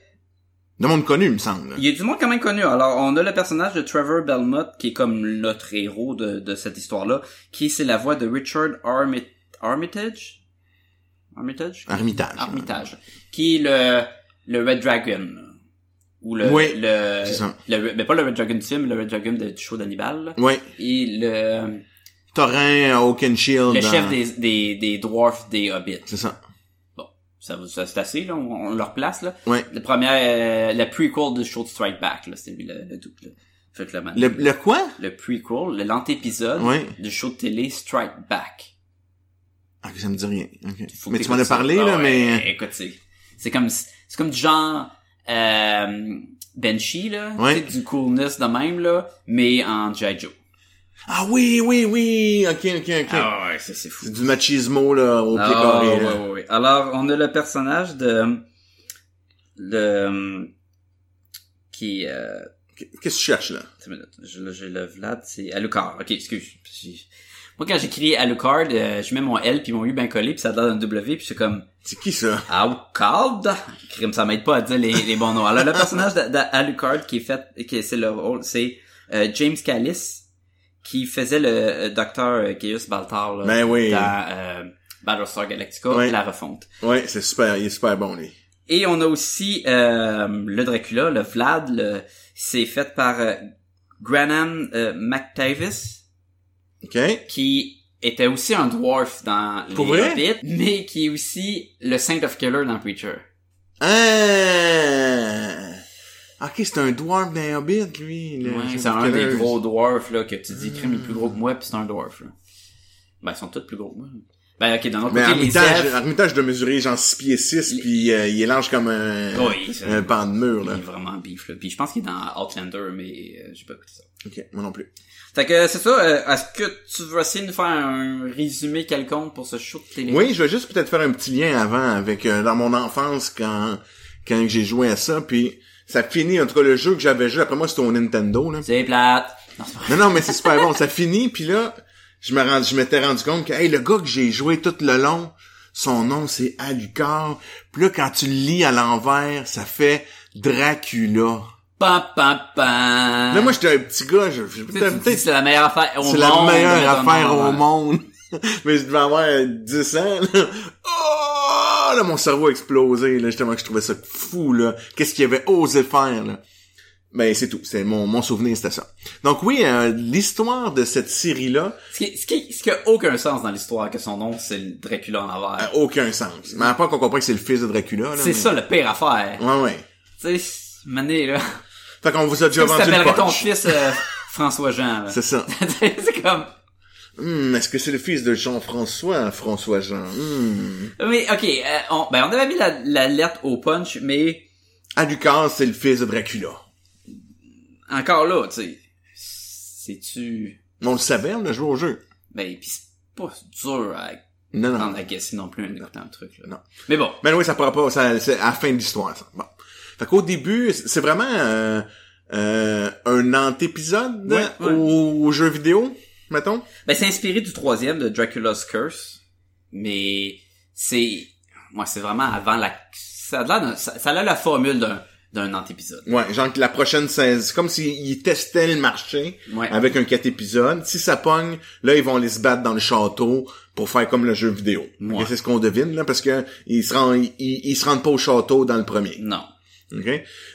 S3: De monde connu, il me semble.
S1: Il y a du monde quand même connu. Alors, on a le personnage de Trevor Belmont, qui est comme notre héros de, de cette histoire-là, qui c'est la voix de Richard Armit Armitage? Armitage?
S3: Armitage.
S1: Armitage. Qui est le, le Red Dragon. Ou le,
S3: Oui,
S1: le,
S3: c'est ça.
S1: le, mais pas le Red Dragon du film, le Red Dragon de- du show d'Hannibal.
S3: Ouais.
S1: Et le,
S3: Torrent, Oakenshield.
S1: le
S3: dans-
S1: chef des, des, des dwarfs des Hobbits.
S3: C'est ça.
S1: Ça, vous- ça c'est assez, là, on, on le replace, là.
S3: Ouais.
S1: La première, euh, la prequel de Show Strike Back, là, c'était lui le, le double. Fait que le,
S3: Le, le quoi?
S1: le prequel, le l'antépisode
S3: Ouais.
S1: de show de télé Strike Back.
S3: Ah, ça me dit rien. Ok.
S1: Faut que
S3: Mais tu m'en as
S1: ça.
S3: parlé,
S1: Ah
S3: là,
S1: ouais,
S3: mais...
S1: Écoute, c'est, c'est comme, c'est comme du genre, euh, Benchy, là.
S3: Ouais.
S1: Du coolness de même, là, mais en G.I. Joe.
S3: Ah oui, oui, oui. Ok, ok, ok.
S1: Ah ouais, c'est fou.
S3: C'est du machismo, là, au pied
S1: Ah,
S3: carré,
S1: ouais,
S3: là.
S1: ouais, ouais. Alors, on a le personnage de, de, qui, euh,
S3: Qu'est-ce que tu cherches, là,
S1: J'ai le Vlad, c'est Alucard. Ok, excuse. Moi, quand j'écris Alucard, euh, je mets mon L puis mon U bien collé puis ça donne un W puis c'est comme
S3: C'est qui, ça?
S1: Alucard? Crime, ça m'aide pas à dire les, les bons noms. Alors, le personnage d'A- d'Alucard qui est fait, qui c'est le rôle, c'est euh, James Callis qui faisait le euh, docteur euh, Gaius Baltar là,
S3: Ben oui.
S1: dans euh, Battlestar Galactica,
S3: Ouais.
S1: la refonte.
S3: Ouais, c'est super, il est super bon, lui.
S1: Et on a aussi euh, le Dracula, le Vlad, le, c'est fait par Granham McTavish,
S3: Ok?
S1: qui était aussi un dwarf dans
S3: Pour
S1: les? Hobbits, mais qui est aussi le Saint of Killer dans Preacher.
S3: Ah! Ok, c'est un dwarf d'un hobbit, lui. le-
S1: Ouais, c'est un des gros dwarfs là que tu dis crime il est plus gros que moi puis c'est un dwarf là. Ben ils sont tous plus gros que moi. Ben ok d'un autre
S3: Mais
S1: côté
S3: Armitage, doit mesurer genre 6 pieds 6,
S1: Les-
S3: puis euh, il est large comme un,
S1: Oui,
S3: un pan de mur,
S1: il
S3: là.
S1: est vraiment beef là. Puis je pense qu'il est dans Outlander mais euh, j'ai pas écouté ça.
S3: Ok, moi non plus.
S1: Fait que c'est ça, euh, est-ce que tu veux essayer de nous faire un résumé quelconque pour ce show de télé?
S3: Oui, je vais juste peut-être faire un petit lien avant avec euh, dans mon enfance quand quand j'ai joué à ça, puis ça finit en tout cas le jeu que j'avais joué. Après moi, c'était au Nintendo là.
S1: C'est plate. Non.
S3: Non, non, mais c'est super bon. Ça finit, puis là, je me rends, je m'étais rendu compte que hey, le gars que j'ai joué tout le long, son nom c'est Alucard. Puis là, quand tu le lis à l'envers, ça fait Dracula.
S1: Pam, pam, pam.
S3: Là, moi, j'étais un petit gars, je, je- peut-être
S1: c'est la meilleure affaire au monde.
S3: c'est la meilleure affaire au monde. mais je devais avoir 10 ans, là. Oh! Là, mon cerveau a explosé, là. Justement, que je trouvais ça fou, là. Qu'est-ce qu'il avait osé faire, là? Ben, c'est tout. C'est mon, mon souvenir, c'était ça. Donc oui, euh, l'histoire de cette série-là
S1: Ce qui, ce qui, ce qui a aucun sens dans l'histoire que son nom c'est le Dracula en envers.
S3: aucun sens. Mais à part qu'on comprend que c'est le fils de Dracula, là.
S1: c'est
S3: mais-
S1: ça le pire affaire.
S3: Ouais, ouais.
S1: Tu sais, mané là.
S3: Fait qu'on vous a déjà vendu le
S1: ton fils euh, François Jean là?
S3: C'est ça.
S1: c'est comme...
S3: Hmm, est-ce que c'est le fils de Jean-François, François Jean? Hmm.
S1: Mais ok, euh, on, ben on avait mis la, la lettre au punch, mais
S3: Alucard, c'est le fils de Dracula.
S1: Encore là, tu sais, c'est-tu...
S3: On le savait, on a joué au jeu.
S1: Ben, pis c'est pas dur à
S3: Non, non.
S1: prendre à guesser non plus en écoutant le truc. Là.
S3: Non.
S1: Mais bon,
S3: Ben oui, ça pourra pas, ça, c'est à la fin de l'histoire, ça. Bon. Fait qu'au début, c'est vraiment euh, euh, un antépisode
S1: Ouais, ouais.
S3: au, jeu vidéo, mettons?
S1: ben c'est inspiré du troisième de Dracula's Curse, mais c'est, moi c'est vraiment avant la, ça a ça a la formule d'un d'un antépisode.
S3: Ouais, genre que la prochaine saison, c'est comme s'ils testaient le marché
S1: Ouais.
S3: avec un quatre épisodes. Si ça pogne, là, ils vont aller se battre dans le château pour faire comme le jeu vidéo.
S1: Ouais.
S3: C'est ce qu'on devine, là, parce que ils se rendent, ils, ils se rendent pas au château dans le premier.
S1: Non.
S3: OK?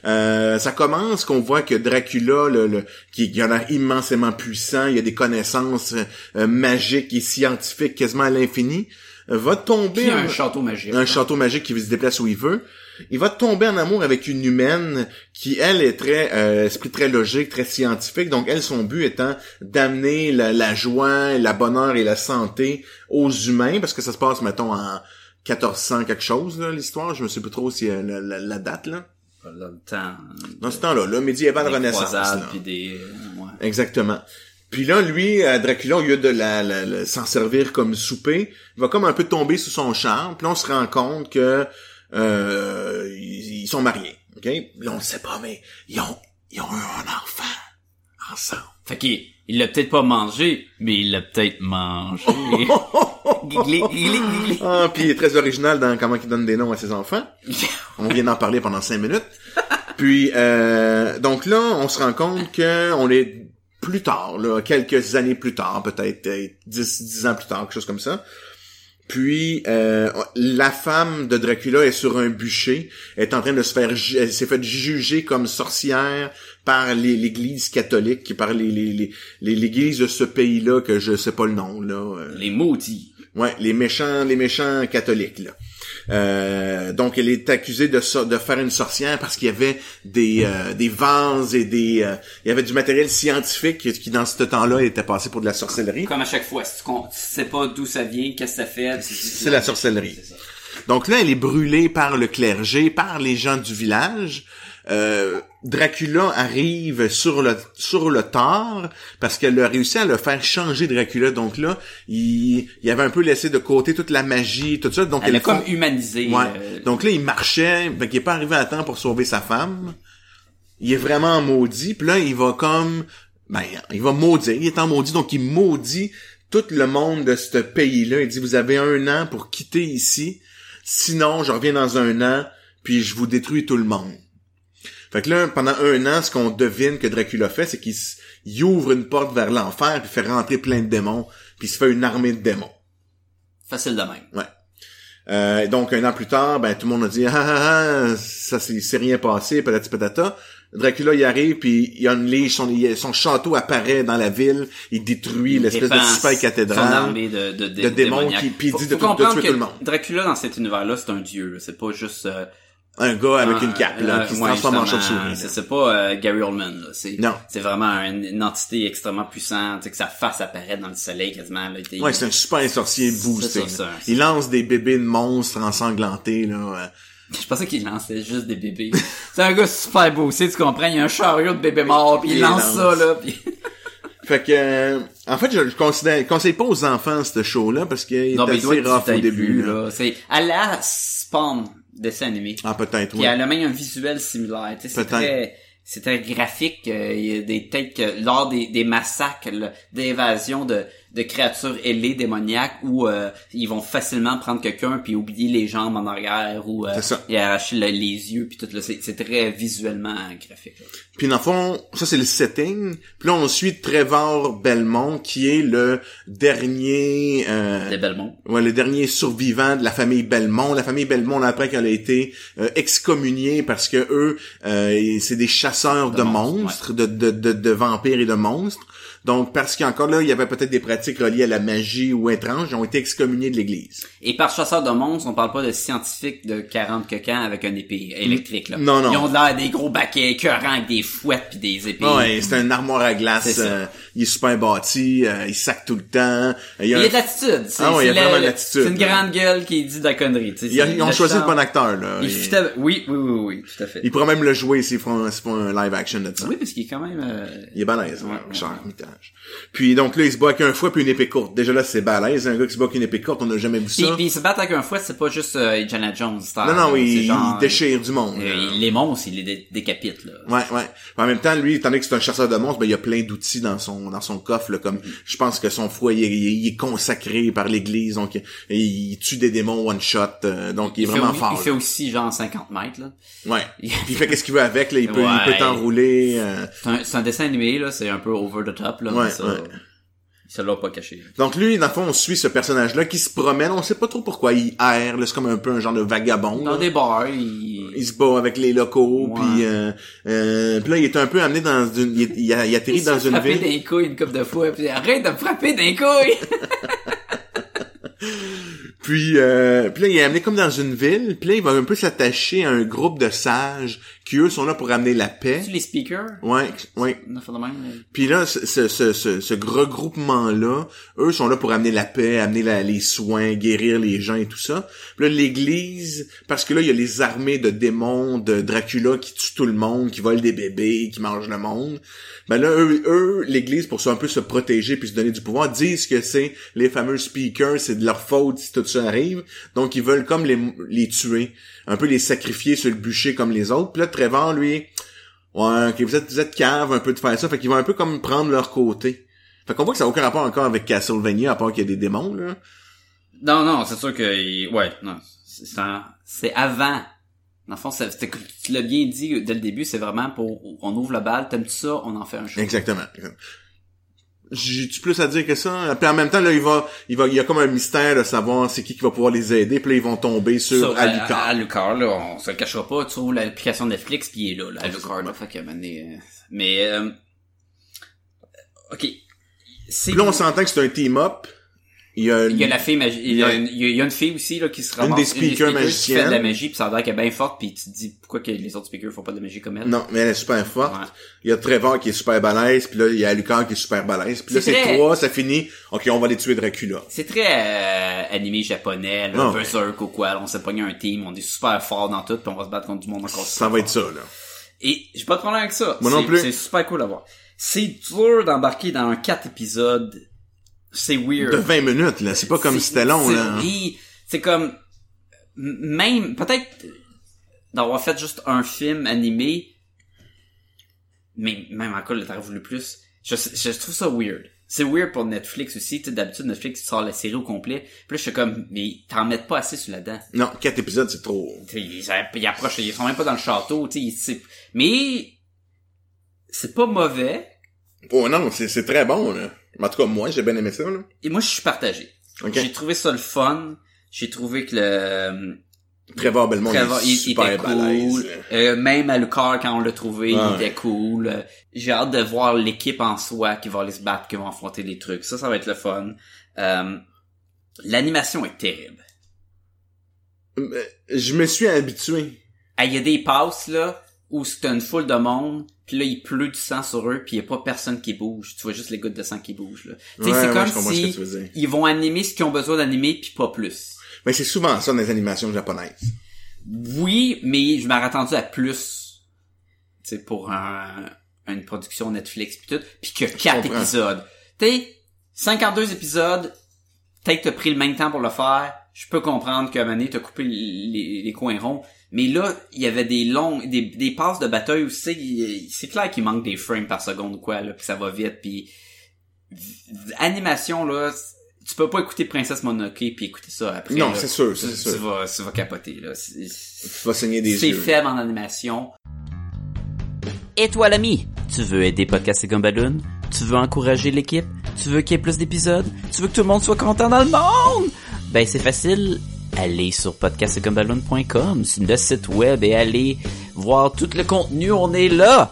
S3: Euh, ça commence qu'on voit que Dracula, le, le- qui, qui a l'air immensément puissant, il a des connaissances euh, magiques et scientifiques quasiment à l'infini, va tomber en-
S1: un château magique.
S3: un château magique qui se déplace où il veut. Il va tomber en amour avec une humaine qui, elle, est très euh, esprit très logique, très scientifique. Donc, elle, son but étant d'amener la, la joie, la bonheur et la santé aux humains, parce que ça se passe, mettons, en 1400 quelque chose, l'histoire. Je me sais plus trop si euh, la, la- la date, là.
S1: Dans le temps.
S3: Dans ce temps-là, là, médiéval
S1: des
S3: renaissance.
S1: croisades,
S3: là.
S1: puis des, ouais.
S3: Exactement. Puis là, lui, Dracula, au lieu de la, la- la- s'en servir comme souper, il va comme un peu tomber sous son charme. Puis là, on se rend compte que euh, ils, ils sont mariés. Ok? Là, on le sait pas, mais ils ont, ils ont eu un enfant ensemble.
S1: Fait qu'il il l'a peut-être pas mangé, mais il l'a peut-être mangé. Gigli, gigli, gigli.
S3: Ah, puis il est très original dans comment il donne des noms à ses enfants. On vient d'en parler pendant cinq minutes. Puis euh, donc là, on se rend compte que on est plus tard, là, quelques années plus tard, peut-être 10, 10 ans plus tard, quelque chose comme ça. Puis euh, la femme de Dracula est sur un bûcher, est en train de se faire, elle s'est fait juger comme sorcière par l'Église catholique, par les les- les- les- l'Église de ce pays-là que je sais pas le nom là. euh,
S1: Les maudits.
S3: Ouais, les méchants, les méchants catholiques là. Euh, donc elle est accusée de so- de faire une sorcière parce qu'il y avait des euh, des vases et des euh, il y avait du matériel scientifique qui dans ce temps-là était passé pour de la sorcellerie.
S1: Comme à chaque fois, si tu, sais pas d'où ça vient, qu'est-ce que ça fait.
S3: C'est la sorcellerie. Donc là, elle est brûlée par le clergé, par les gens du village. Euh, Dracula arrive sur le sur le tard parce qu'elle a réussi à le faire changer Dracula. Donc là, il, il avait un peu laissé de côté toute la magie, tout ça. Donc
S1: Elle a
S3: font-
S1: comme humanisé.
S3: Ouais.
S1: euh,
S3: Donc là, il marchait, fait qu'il est pas arrivé à temps pour sauver sa femme. Il est vraiment maudit, puis là, il va comme ben, il va maudire, il est en maudit, donc il maudit tout le monde de ce pays-là. Il dit Vous avez un an pour quitter ici, sinon je reviens dans un an, puis je vous détruis tout le monde. Fait que là, pendant un an, ce qu'on devine que Dracula fait, c'est qu'il il ouvre une porte vers l'enfer, puis fait rentrer plein de démons, puis il se fait une armée de démons.
S1: Facile de même.
S3: Ouais. Euh, donc un an plus tard, ben tout le monde a dit ah, ah, ah ça c'est rien passé, patati patata. Dracula y arrive puis il unleash son son château apparaît dans la ville, il détruit l'espèce de super
S1: Son
S3: cathédrale.
S1: armée de, de,
S3: de démons qui- puis il dit de de tuer tout le monde.
S1: Dracula, dans cet univers-là, c'est un dieu. là. C'est pas juste... euh,
S3: Un gars avec
S1: un-
S3: une cape là,
S1: euh,
S3: qui se transforme en chauve-souris.
S1: C'est pas euh, Gary Oldman. là. C'est
S3: Non.
S1: c'est vraiment une, une entité extrêmement puissante. Tu sais, que sa face apparaît dans le soleil quasiment. Là,
S3: Ouais, c'est un super sorcier
S1: C'est
S3: boosté.
S1: ça.
S3: Il lance des bébés de monstres ensanglantés là.
S1: Je pensais qu'il lançait juste des bébés. c'est un gars super beau, tu comprends? Il y a un chariot de bébés morts, puis il,
S3: Il
S1: lance,
S3: lance.
S1: ça, là, puis...
S3: Fait que euh, en fait, je considère je conseille pas aux enfants ce show là parce qu'il est
S1: Non,
S3: assez rough au début là.
S1: là. C'est à la Spawn dessin animé.
S3: Ah peut-être
S1: Puis
S3: oui.
S1: elle a même un visuel similaire. Tu sais, c'est très, c'est très graphique. euh, Il y a des têtes que lors des, des massacres, d'évasion de, de créatures ailées démoniaques où euh, ils vont facilement prendre quelqu'un puis oublier les jambes en arrière ou euh, et arracher le- les yeux puis tout là. C'est, c'est très visuellement graphique. là.
S3: Puis dans le fond, ça c'est le setting. Puis là on suit Trevor Belmont qui est le dernier euh,
S1: Des Belmont.
S3: ouais, le dernier survivant de la famille Belmont. La famille Belmont après qu'elle a été euh, excommuniée parce que eux euh, c'est des chasseurs de,
S1: De
S3: monstres,
S1: monstres,
S3: de, de, de, de vampires et de monstres. Donc parce qu'encore là, il y avait peut-être des pratiques reliées à la magie ou étranges, ils ont été excommuniés de l'église.
S1: Et par chasseur de monstres, on parle pas de scientifiques de 40 coquins avec un épée électrique, là.
S3: Non, non.
S1: Ils ont l'air des gros baquets écœurants avec des fouettes puis des épées.
S3: Ouais, c'est un armoire à glace, euh, il est super bâti, euh, il sac tout le temps. Il y a
S1: Il y
S3: un-
S1: a de l'attitude.
S3: Ah ouais, il y a
S1: c'est
S3: vraiment l'attitude,
S1: C'est une grande gueule qui dit de la connerie. tu sais.
S3: Ils, ont choisi le bon acteur, là.
S1: Il Oui, oui, oui, oui, tout à fait.
S3: il pourra même le jouer s'ils font, un live action de ça.
S1: Oui, parce qu'il est quand même... euh,
S3: Il est balèze,
S1: Ouais,
S3: ouais. Personnage. Puis donc là, il se bat avec un fouet puis une épée courte. Déjà là, c'est balèze. Un gars qui se bat avec une épée courte, on n'a jamais vu
S1: Puis,
S3: ça.
S1: puis se battre avec un fouet, c'est pas juste euh, Indiana Jones.
S3: non, non, il,
S1: genre,
S3: il déchire du monde.
S1: euh, les monstres, il les dé- décapite, là.
S3: Ouais, ouais. En même temps, lui, étant donné que c'est un chasseur de monstres, ben, il y a plein d'outils dans son, dans son coffre, là, comme, je pense que son fouet, il, est- il est consacré par l'église, donc, il, tue des démons one shot, euh, donc, il est vraiment fort.
S1: il fait aussi genre 50 mètres, là.
S3: Ouais. Puis il fait qu'est-ce qu'il veut avec, là, il peut, il peut t'enrouler, euh.
S1: C'est un, un dessin animé, là, c'est un peu over the top, là.
S3: Ouais,
S1: ça,
S3: ouais.
S1: ça l'a pas caché.
S3: Donc lui, dans le fond, on suit ce personnage-là qui se promène, on sait pas trop pourquoi il erre, c'est comme un peu un genre de vagabond.
S1: Dans
S3: là.
S1: des bars, il...
S3: Il se bat avec les locaux, puis euh, euh, puis là, il est un peu amené dans une... Il, il, a- il atterrit
S1: il
S3: dans une
S1: frappé
S3: ville...
S1: des couilles une couple de fois, puis arrête de me frapper des couilles!
S3: Puis, euh, puis là, il est amené comme dans une ville, puis là, il va un peu s'attacher à un groupe de sages qui, eux, sont là pour amener la paix.
S1: tu les speakers?
S3: Ouais, ouais. Puis là, ce, ce, ce, ce, ce regroupement-là, eux sont là pour amener la paix, amener la- les soins, guérir les gens et tout ça. Puis là, l'Église, parce que là, il y a les armées de démons, de Dracula qui tuent tout le monde, qui volent des bébés, qui mangent le monde. Ben là, eux, eux l'Église, pour ça, un peu se protéger puis se donner du pouvoir, disent que c'est les fameux speakers, c'est de leur faute si tout ça arrive. Donc, ils veulent comme les, les tuer, un peu les sacrifier sur le bûcher comme les autres. Puis là, Trevor, lui, Ouais, ok, vous êtes, vous êtes cave un peu de faire ça, fait qu'ils vont un peu comme prendre leur côté. Fait qu'on voit que ça n'a aucun rapport encore avec Castlevania, à part qu'il y a des démons, là.
S1: Non, non, c'est sûr que, ouais, non, c'est avant. Dans le fond, c'est- c'était- tu l'as bien dit dès le début, c'est vraiment pour, on ouvre la balle, t'aimes-tu ça, on en fait un show.
S3: Exactement. J'ai-tu plus à dire que ça? Puis en même temps, là, il va, il va, il y a comme un mystère de savoir c'est qui qui va pouvoir les aider, puis là, ils vont tomber sur
S1: à-
S3: Alucard.
S1: À, Alucard, là, on se le cachera pas, tu trouves l'application Netflix pis il est là, là, Alucard, là, fait que, maintenant, euh, mais, euh, ok.
S3: Puis là, on s'entend que c'est un team-up. Il y a,
S1: il y a la fille magi- il y a,
S3: Ouais.
S1: une, il y a- une fille aussi, là, qui se
S3: Une
S1: ramasse,
S3: des speakers
S1: qui fait de la magie pis ça a l'air qu'elle est bien forte pis tu te dis pourquoi que les autres speakers font pas de magie comme elle.
S3: Non, mais elle est super forte.
S1: Ouais.
S3: Il y a Trevor qui est super balèze, puis là, il y a Alucard qui est super balèze. Puis là,
S1: C'est
S3: trois, ça finit. OK, on va les tuer Dracula.
S1: C'est très euh, animé japonais, là,
S3: Ah,
S1: Berserk ou quoi. là, on s'est pogné un team, on est super fort dans tout, puis on va se battre contre du monde encore
S3: Ça va être ça, là.
S1: Et j'ai pas de problème avec ça.
S3: Moi non plus.
S1: C'est super cool à voir. C'est dur d'embarquer dans un 4 épisodes. C'est weird.
S3: De 20 minutes, là. C'est pas comme si c'était long, là.
S1: oui, C'est comme même peut-être d'avoir fait juste un film animé, mais même encore le t'aurais voulu plus. Je, je trouve ça weird. C'est weird pour Netflix aussi. Tu d'habitude Netflix sort la série au complet. Puis là, je suis comme, mais t'en mettent pas assez sur la dent.
S3: Non, quatre épisodes, c'est trop.
S1: Ils, ils approchent, ils sont même pas dans le château. Tu sais, mais c'est pas mauvais.
S3: Oh non, c'est c'est très bon, là. En tout cas, moi, j'ai bien aimé ça, là.
S1: Et moi, je suis partagé.
S3: OK.
S1: J'ai trouvé ça le fun. J'ai trouvé que le
S3: Trevor Belmont
S1: Trevor, il,
S3: super
S1: était cool. Euh, même à Lucar, quand on l'a trouvé, il était cool. J'ai hâte de voir l'équipe en soi qui va aller se battre, qui va affronter des trucs. Ça, ça va être le fun. Euh, L'animation est terrible.
S3: Euh, Je me suis habitué.
S1: Ah, Il y a des passes, là, où c'est une foule de monde, puis là, il pleut du sang sur eux, puis il y a pas personne qui bouge. Tu vois juste les gouttes de sang qui bougent, là.
S3: Ouais,
S1: c'est
S3: ouais,
S1: comme
S3: ce
S1: si
S3: que
S1: ils vont animer ce qu'ils ont besoin d'animer, puis pas plus.
S3: Mais c'est souvent ça dans les animations japonaises.
S1: Oui, mais je m'aurais attendu à plus. Tu sais, pour un, une production Netflix pis tout. Pis que quatre épisodes. Tu sais, 52 épisodes, peut-être t'as pris le même temps pour le faire. Je peux comprendre qu'à un moment donné, t'as coupé les, les coins ronds. Mais là, il y avait des longs, des, des passes de bataille aussi. Il- C'est clair qu'il manque des frames par seconde ou quoi, là, pis ça va vite, puis animation, là, tu peux pas écouter Princesse Mononoke puis écouter ça après.
S3: Non, c'est sûr, c'est sûr.
S1: Tu vas, tu vas capoter, là. C'est-
S3: Tu vas saigner des
S1: c'est
S3: yeux.
S1: faible en animation.
S6: Et toi l'ami, tu veux aider Podcast et Gumballoon? Tu veux encourager l'équipe? Tu veux qu'il y ait plus d'épisodes? Tu veux que tout le monde soit content dans le monde? Ben c'est facile. Allez sur podcastgumballoon.com, c'est le site web et allez voir tout le contenu, on est là!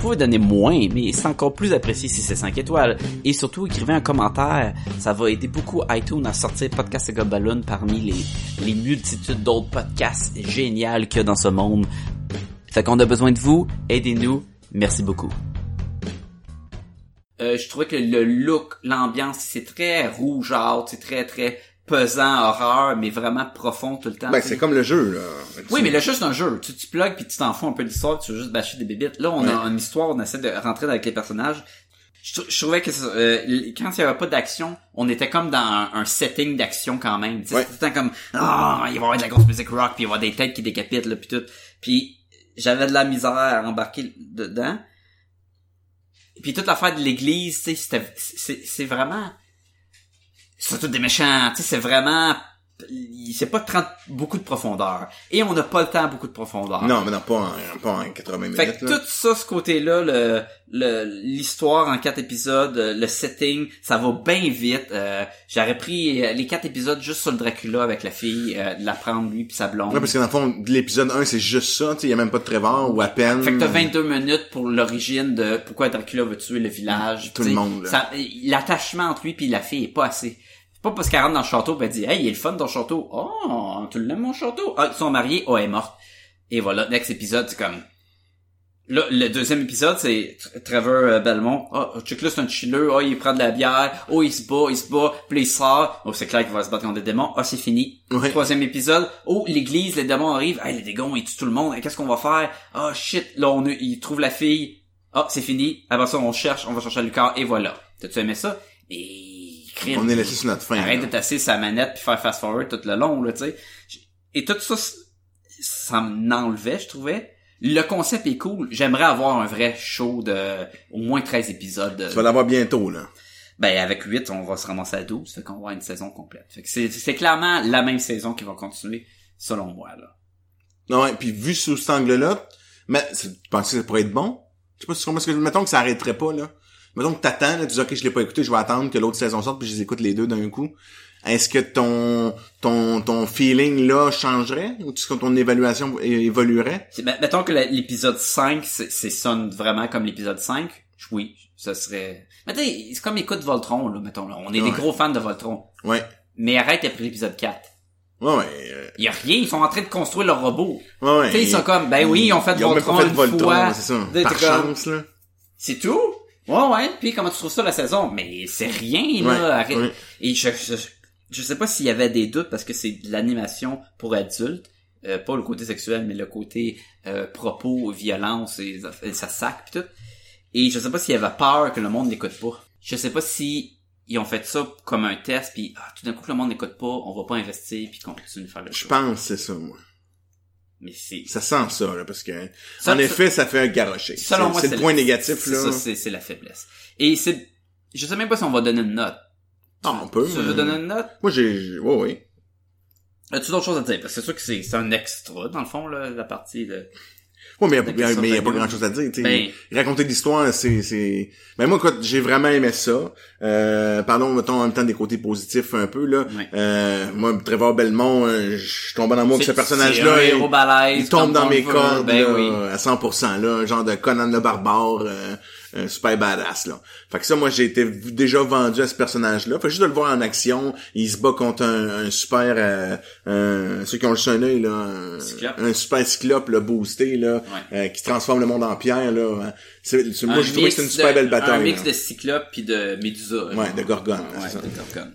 S6: Pouvez donner moins, mais c'est encore plus apprécié si c'est 5 étoiles. Et surtout, écrivez un commentaire. Ça va aider beaucoup iTunes à sortir Podcast et Gobaloon parmi les, les multitudes d'autres podcasts géniaux qu'il y a dans ce monde. Fait qu'on a besoin de vous. Aidez-nous. Merci beaucoup.
S1: Euh, je trouvais que le look, l'ambiance, c'est très rougeâtre, c'est très très pesant, horreur, mais vraiment profond tout le temps.
S3: Ben, c'est comme le jeu, là.
S1: Oui, mais le jeu, c'est un jeu. Tu, tu plugues puis tu t'en fous un peu d'histoire, tu veux juste bâcher des bébites. Là, on a
S3: Ouais.
S1: une histoire, on essaie de rentrer avec les personnages. Je, trou- je trouvais que euh, quand il y avait pas d'action, on était comme dans un, un setting d'action quand même.
S3: Ouais.
S1: C'était tout le temps comme ah, il va y avoir de la grosse musique rock, puis il va y avoir des têtes qui décapitent là, puis tout. Puis j'avais de la misère à embarquer dedans. Puis toute l'affaire de l'église, c'est vraiment c'est tous des méchants, tu sais, c'est vraiment il- c'est pas 30 beaucoup de profondeur et on n'a pas le temps à beaucoup de profondeur.
S3: Non, mais non, pas en, pas en 80
S1: Fait
S3: minutes,
S1: que
S3: là.
S1: tout ça, ce côté-là, le le- l'histoire en quatre épisodes, le setting, ça va bien vite. Euh, J'aurais pris les quatre épisodes juste sur le Dracula avec la fille, euh, de la prendre lui puis sa blonde.
S3: Ouais, parce que dans le fond, l'épisode 1, c'est juste ça, tu sais, y a même pas de Trevor, ou à peine.
S1: Fait que t'as 22 minutes pour l'origine de pourquoi Dracula veut tuer le village.
S3: Tout le monde, là.
S1: ça- L'attachement entre lui puis la fille est pas assez. Pas parce qu'elle rentre dans le château pis elle dit Hey, il est le fun ton château. Oh, tu l'aimes mon château? Ah, ils sont mariés, oh, elle est morte. Et voilà, next épisode, c'est comme. Là, le deuxième épisode, c'est Tr- Trevor euh, Belmont. Oh, check là, c'est un chiller. Oh, il prend de la bière. Oh, il se bat, il se bat. Puis il sort. Oh, c'est clair qu'il va se battre contre des démons. Oh, c'est fini.
S3: Ouais.
S1: Troisième épisode. Oh, l'église, les démons arrivent. Hey, les démons, ils tuent tout le monde. Hey, Qu'est-ce qu'on va faire? Oh, shit. Là, on, il trouve la fille. Oh, c'est fini. Après ça, on cherche. On va chercher Lucas. Et voilà. T'as-tu aimé ça? Et... crime.
S3: On est laissé sur notre fin.
S1: Arrête de tasser sa manette puis faire fast forward tout le long là, tu sais. Et tout ça, ça m'enlevait, je trouvais. Le concept est cool. J'aimerais avoir un vrai show de au moins 13 épisodes.
S3: Tu vas l'avoir bientôt, là.
S1: Ben avec 8, on va se ramasser à 12, fait qu'on va avoir une saison complète. Fait que c'est clairement la même saison qui va continuer selon moi là.
S3: Non, ouais, puis vu sous cet angle-là, mais tu penses que ça pourrait être bon? Je sais pas si je... Mettons que ça arrêterait pas, là. Mettons que t'attends, là, tu dis, ok, je l'ai pas écouté, je vais attendre que l'autre saison sorte, puis je les écoute les deux d'un coup. Est-ce que ton, ton, ton feeling, là, changerait? Ou est-ce que ton évaluation évoluerait?
S1: Ben, mettons que l'épisode 5, c'est c'est sonne vraiment comme l'épisode 5. Oui, ça serait... Mais c'est comme écoute Voltron, là, mettons. Là. On est des gros fans de Voltron.
S3: Ouais.
S1: Mais arrête après l'épisode 4.
S3: Ouais, ouais. euh,
S1: y a rien, ils sont en train de construire leur robot.
S3: ouais, ouais.
S1: Tu sais, ils sont comme, ben oui, ils ont fait
S3: Ils ont même
S1: Voltron
S3: pas fait
S1: une
S3: Voltron,
S1: fois.
S3: c'est ça. Par
S1: comme-
S3: chance, là.
S1: C'est tout? Ouais, ouais. Puis comment tu trouves ça la saison? Mais c'est rien, là.
S3: Ouais,
S1: Arrête.
S3: ouais.
S1: Et je, je, je sais pas s'il y avait des doutes parce que c'est de l'animation pour adultes. Euh, pas le côté sexuel, mais le côté euh, propos, violence et, et ça sac pis tout. Et je sais pas s'il y avait peur que le monde n'écoute pas. Je sais pas si ils ont fait ça comme un test puis ah, tout d'un coup que le monde n'écoute pas, on va pas investir puis continuer de faire le
S3: Je pense que c'est ça, moi.
S1: Mais c'est
S3: Ça sent ça, là, parce que,
S1: Ça-
S3: en effet, ça fait un garocher. C'est
S1: Selon moi,
S3: c'est le point négatif, là.
S1: ça, c'est c'est la faiblesse. Et c'est, je sais même pas si on va donner une note.
S3: Ah, on peut.
S1: Tu veux
S3: mais-
S1: donner une note?
S3: Moi, j'ai, ouais, ouais.
S1: As-tu d'autres choses à dire? Parce que c'est sûr que c'est c'est un extra, dans le fond, là, la partie de...
S3: Ouais, mais il
S1: La
S3: y a, pas grand chose à dire.
S1: Ben-
S3: Raconter l'histoire, c'est, c'est, ben moi, écoute, j'ai vraiment aimé ça. Euh, parlons, mettons, en même temps des côtés positifs un peu, là.
S1: Ouais.
S3: Euh, moi, Trevor Belmont, euh, je tombe en amour avec ce personnage-là. il- tombe dans mes
S1: veut,
S3: cordes,
S1: ben
S3: là,
S1: oui.
S3: à 100%, là. Un genre de Conan le barbare, euh, euh, super badass, là. Fait que ça, moi, j'ai été déjà vendu à ce personnage-là. Fait juste de le voir en action, il se bat contre un, un super, euh, un- ceux qui ont le un œil, là, un,
S1: Cyclope.
S3: un super cyclope, là, boosté, là, euh, qui transforme le monde en pierre, là. C'est, c'est- moi,
S1: Un
S3: j'ai trouvé que c'était une super
S1: de-
S3: belle bataille.
S1: Un mix
S3: là.
S1: de Cyclope puis de Médusa.
S3: Ouais, de Gorgone,
S1: Ouais,
S3: c'est ça.
S1: de Gorgone.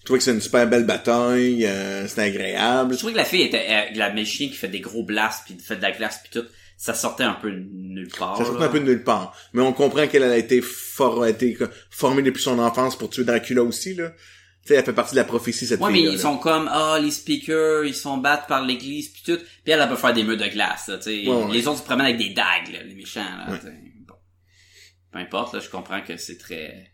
S3: Je trouvais que c'est une super belle bataille, euh, c'était agréable.
S1: Je trouvais que la fille était, euh, la méchine qui fait des gros blasts puis fait de la glace puis tout, ça sortait un peu de nulle part.
S3: Ça sortait
S1: là.
S3: un peu de nulle part. Mais on comprend qu'elle a été, for- a été formée depuis son enfance pour tuer Dracula aussi, là. Tu sais, elle fait partie de la prophétie, cette
S1: Ouais, mais
S3: fille
S1: ils sont comme, ah, les speakers, ils se font battre par l'église puis tout. Puis elle, elle peut faire des murs de glace, là, tu sais.
S3: Ouais, ouais.
S1: Les autres se promènent avec des dagues, là, les méchants, là,
S3: Ouais.
S1: Bon. peu importe, là, je comprends que c'est très...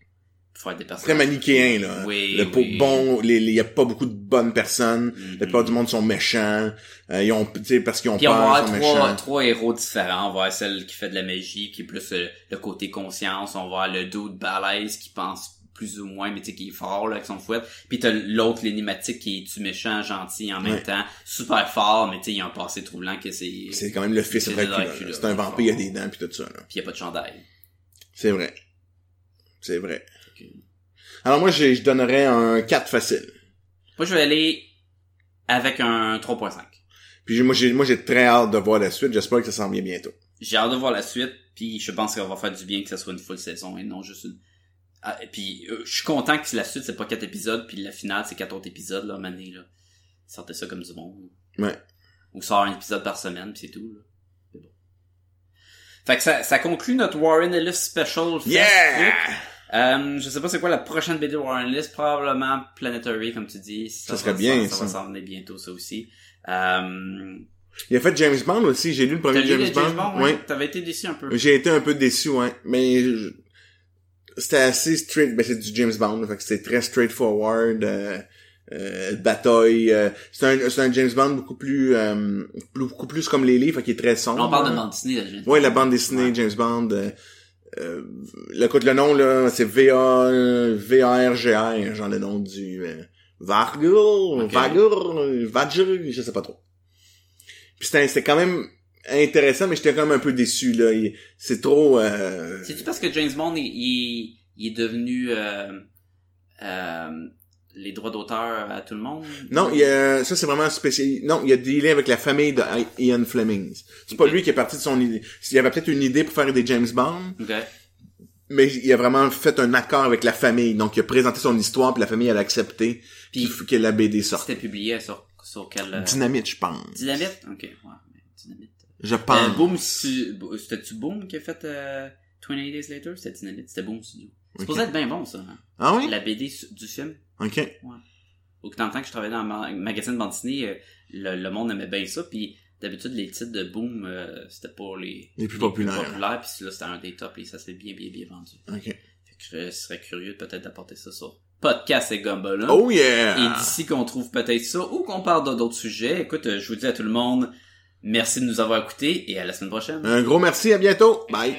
S1: Faut être des
S3: Très
S1: personnages.
S3: manichéen, là.
S1: Oui,
S3: le
S1: oui.
S3: bon, les- y a pas beaucoup de bonnes personnes.
S1: Mhm.
S3: La plupart du monde sont méchants. Euh, ils ont, tu sais, parce qu'ils ont
S1: Puis on va
S3: peur,
S1: avoir trois,
S3: méchants.
S1: trois héros différents. On va avoir celle qui fait de la magie, qui est plus euh, le côté conscience. On va avoir le dude balèze qui pense plus ou moins, mais tu sais, qui est fort, là, avec son fouet. Puis t'as l'autre, l'énigmatique, qui est-tu méchant, gentil en même
S3: Ouais.
S1: temps. Super fort, mais tu sais, il a un passé troublant que c'est...
S3: C'est quand même le fils de
S1: de
S3: Dracula. C'est un vampire, il a des dents puis tout ça, là.
S1: Puis y a pas de chandail.
S3: C'est vrai. C'est vrai. Alors moi, je donnerais un 4 facile.
S1: Moi, je vais aller avec un 3.5.
S3: Puis moi, j'ai, moi, j'ai très hâte de voir la suite. J'espère que ça s'en vient bientôt.
S1: J'ai hâte de voir la suite, puis je pense qu'on va faire du bien que ça soit une full saison et non juste une... Ah, et puis euh, je suis content que la suite c'est pas quatre épisodes, puis la finale c'est quatre autres épisodes là, mané là. Sortez ça comme du monde.
S3: Ouais.
S1: Ou sort un épisode par semaine, puis c'est tout. Là. C'est bon. Fait que ça, ça conclut notre Warren Ellis Special. Fest
S3: Yeah!
S1: Euh, je sais pas c'est quoi la prochaine BD Warren Ellis, probablement Planetary comme tu dis.
S3: Ça serait
S1: va-
S3: bien,
S1: Ça,
S3: ça.
S1: va s'en venir bientôt ça aussi. Euh,
S3: Il a fait James Bond aussi. J'ai lu le premier
S1: lu
S3: James,
S1: les James
S3: Bond.
S1: Bond,
S3: Oui.
S1: ouais? T'avais été déçu un peu.
S3: J'ai été un peu déçu, ouais. Mais je- c'était assez straight. Ben, c'est du James Bond. Fait que c'était très straightforward. Euh, euh, bataille. euh, c'est un, c'est un James Bond beaucoup plus, euh, beaucoup plus comme les livres, fait qu'il est très sombre.
S1: On parle de bande dessinée. là, James
S3: Ouais,
S1: Bond.
S3: la bande dessinée
S1: Ouais.
S3: James Bond. Euh, le, écoute, le nom, là, c'est VA, V-A-R-G-R, genre le nom du, euh, Vargur,
S1: Ok.
S3: Vagur, Vadger, je sais pas trop. Puis c'était, quand même intéressant, mais j'étais quand même un peu déçu, là. Il- C'est trop, euh,
S1: C'est-tu parce que James Bond, il, il, il est devenu euh, euh, les droits d'auteur à tout le monde?
S3: Non, il y a, ça c'est vraiment spécial. Non, il y a des liens avec la famille de Ian Fleming. C'est pas lui qui est parti de son idée. Il y avait peut-être une idée pour faire des James Bond,
S1: Ok.
S3: mais il a vraiment fait un accord avec la famille. Donc il a présenté son histoire, puis la famille elle a accepté
S1: Puis-
S3: que la BD sorte.
S1: C'était publié sur, sur quel... euh,
S3: Dynamite, je pense.
S1: Dynamite? Ok, ouais. Dynamite.
S3: Je
S1: Euh,
S3: pense.
S1: Boom, c'était-tu Boom qui a fait euh, 28 Days Later? C'était Dynamite? C'était Boom Studio. C'est
S3: Ok.
S1: supposé être bien bon, ça. hein?
S3: Ah oui?
S1: La BD du film.
S3: Ok.
S1: Au dans le temps que je travaillais dans un ma- magazine de bande dessinée, euh, le, le monde aimait bien ça, puis d'habitude, les titres de Boom, euh, c'était pour les,
S3: Les plus populaires.
S1: populaires, puis là, c'était un des tops, et ça s'est bien, bien, bien vendu.
S3: Ok.
S1: Fait que je serais curieux peut-être d'apporter ça sur Podcast et Gumballoon.
S3: Oh yeah!
S1: Et d'ici qu'on trouve peut-être ça, ou qu'on parle d'autres sujets, écoute, euh, je vous dis à tout le monde, merci de nous avoir écoutés, et à la semaine prochaine.
S3: Un gros merci, à bientôt. Bye.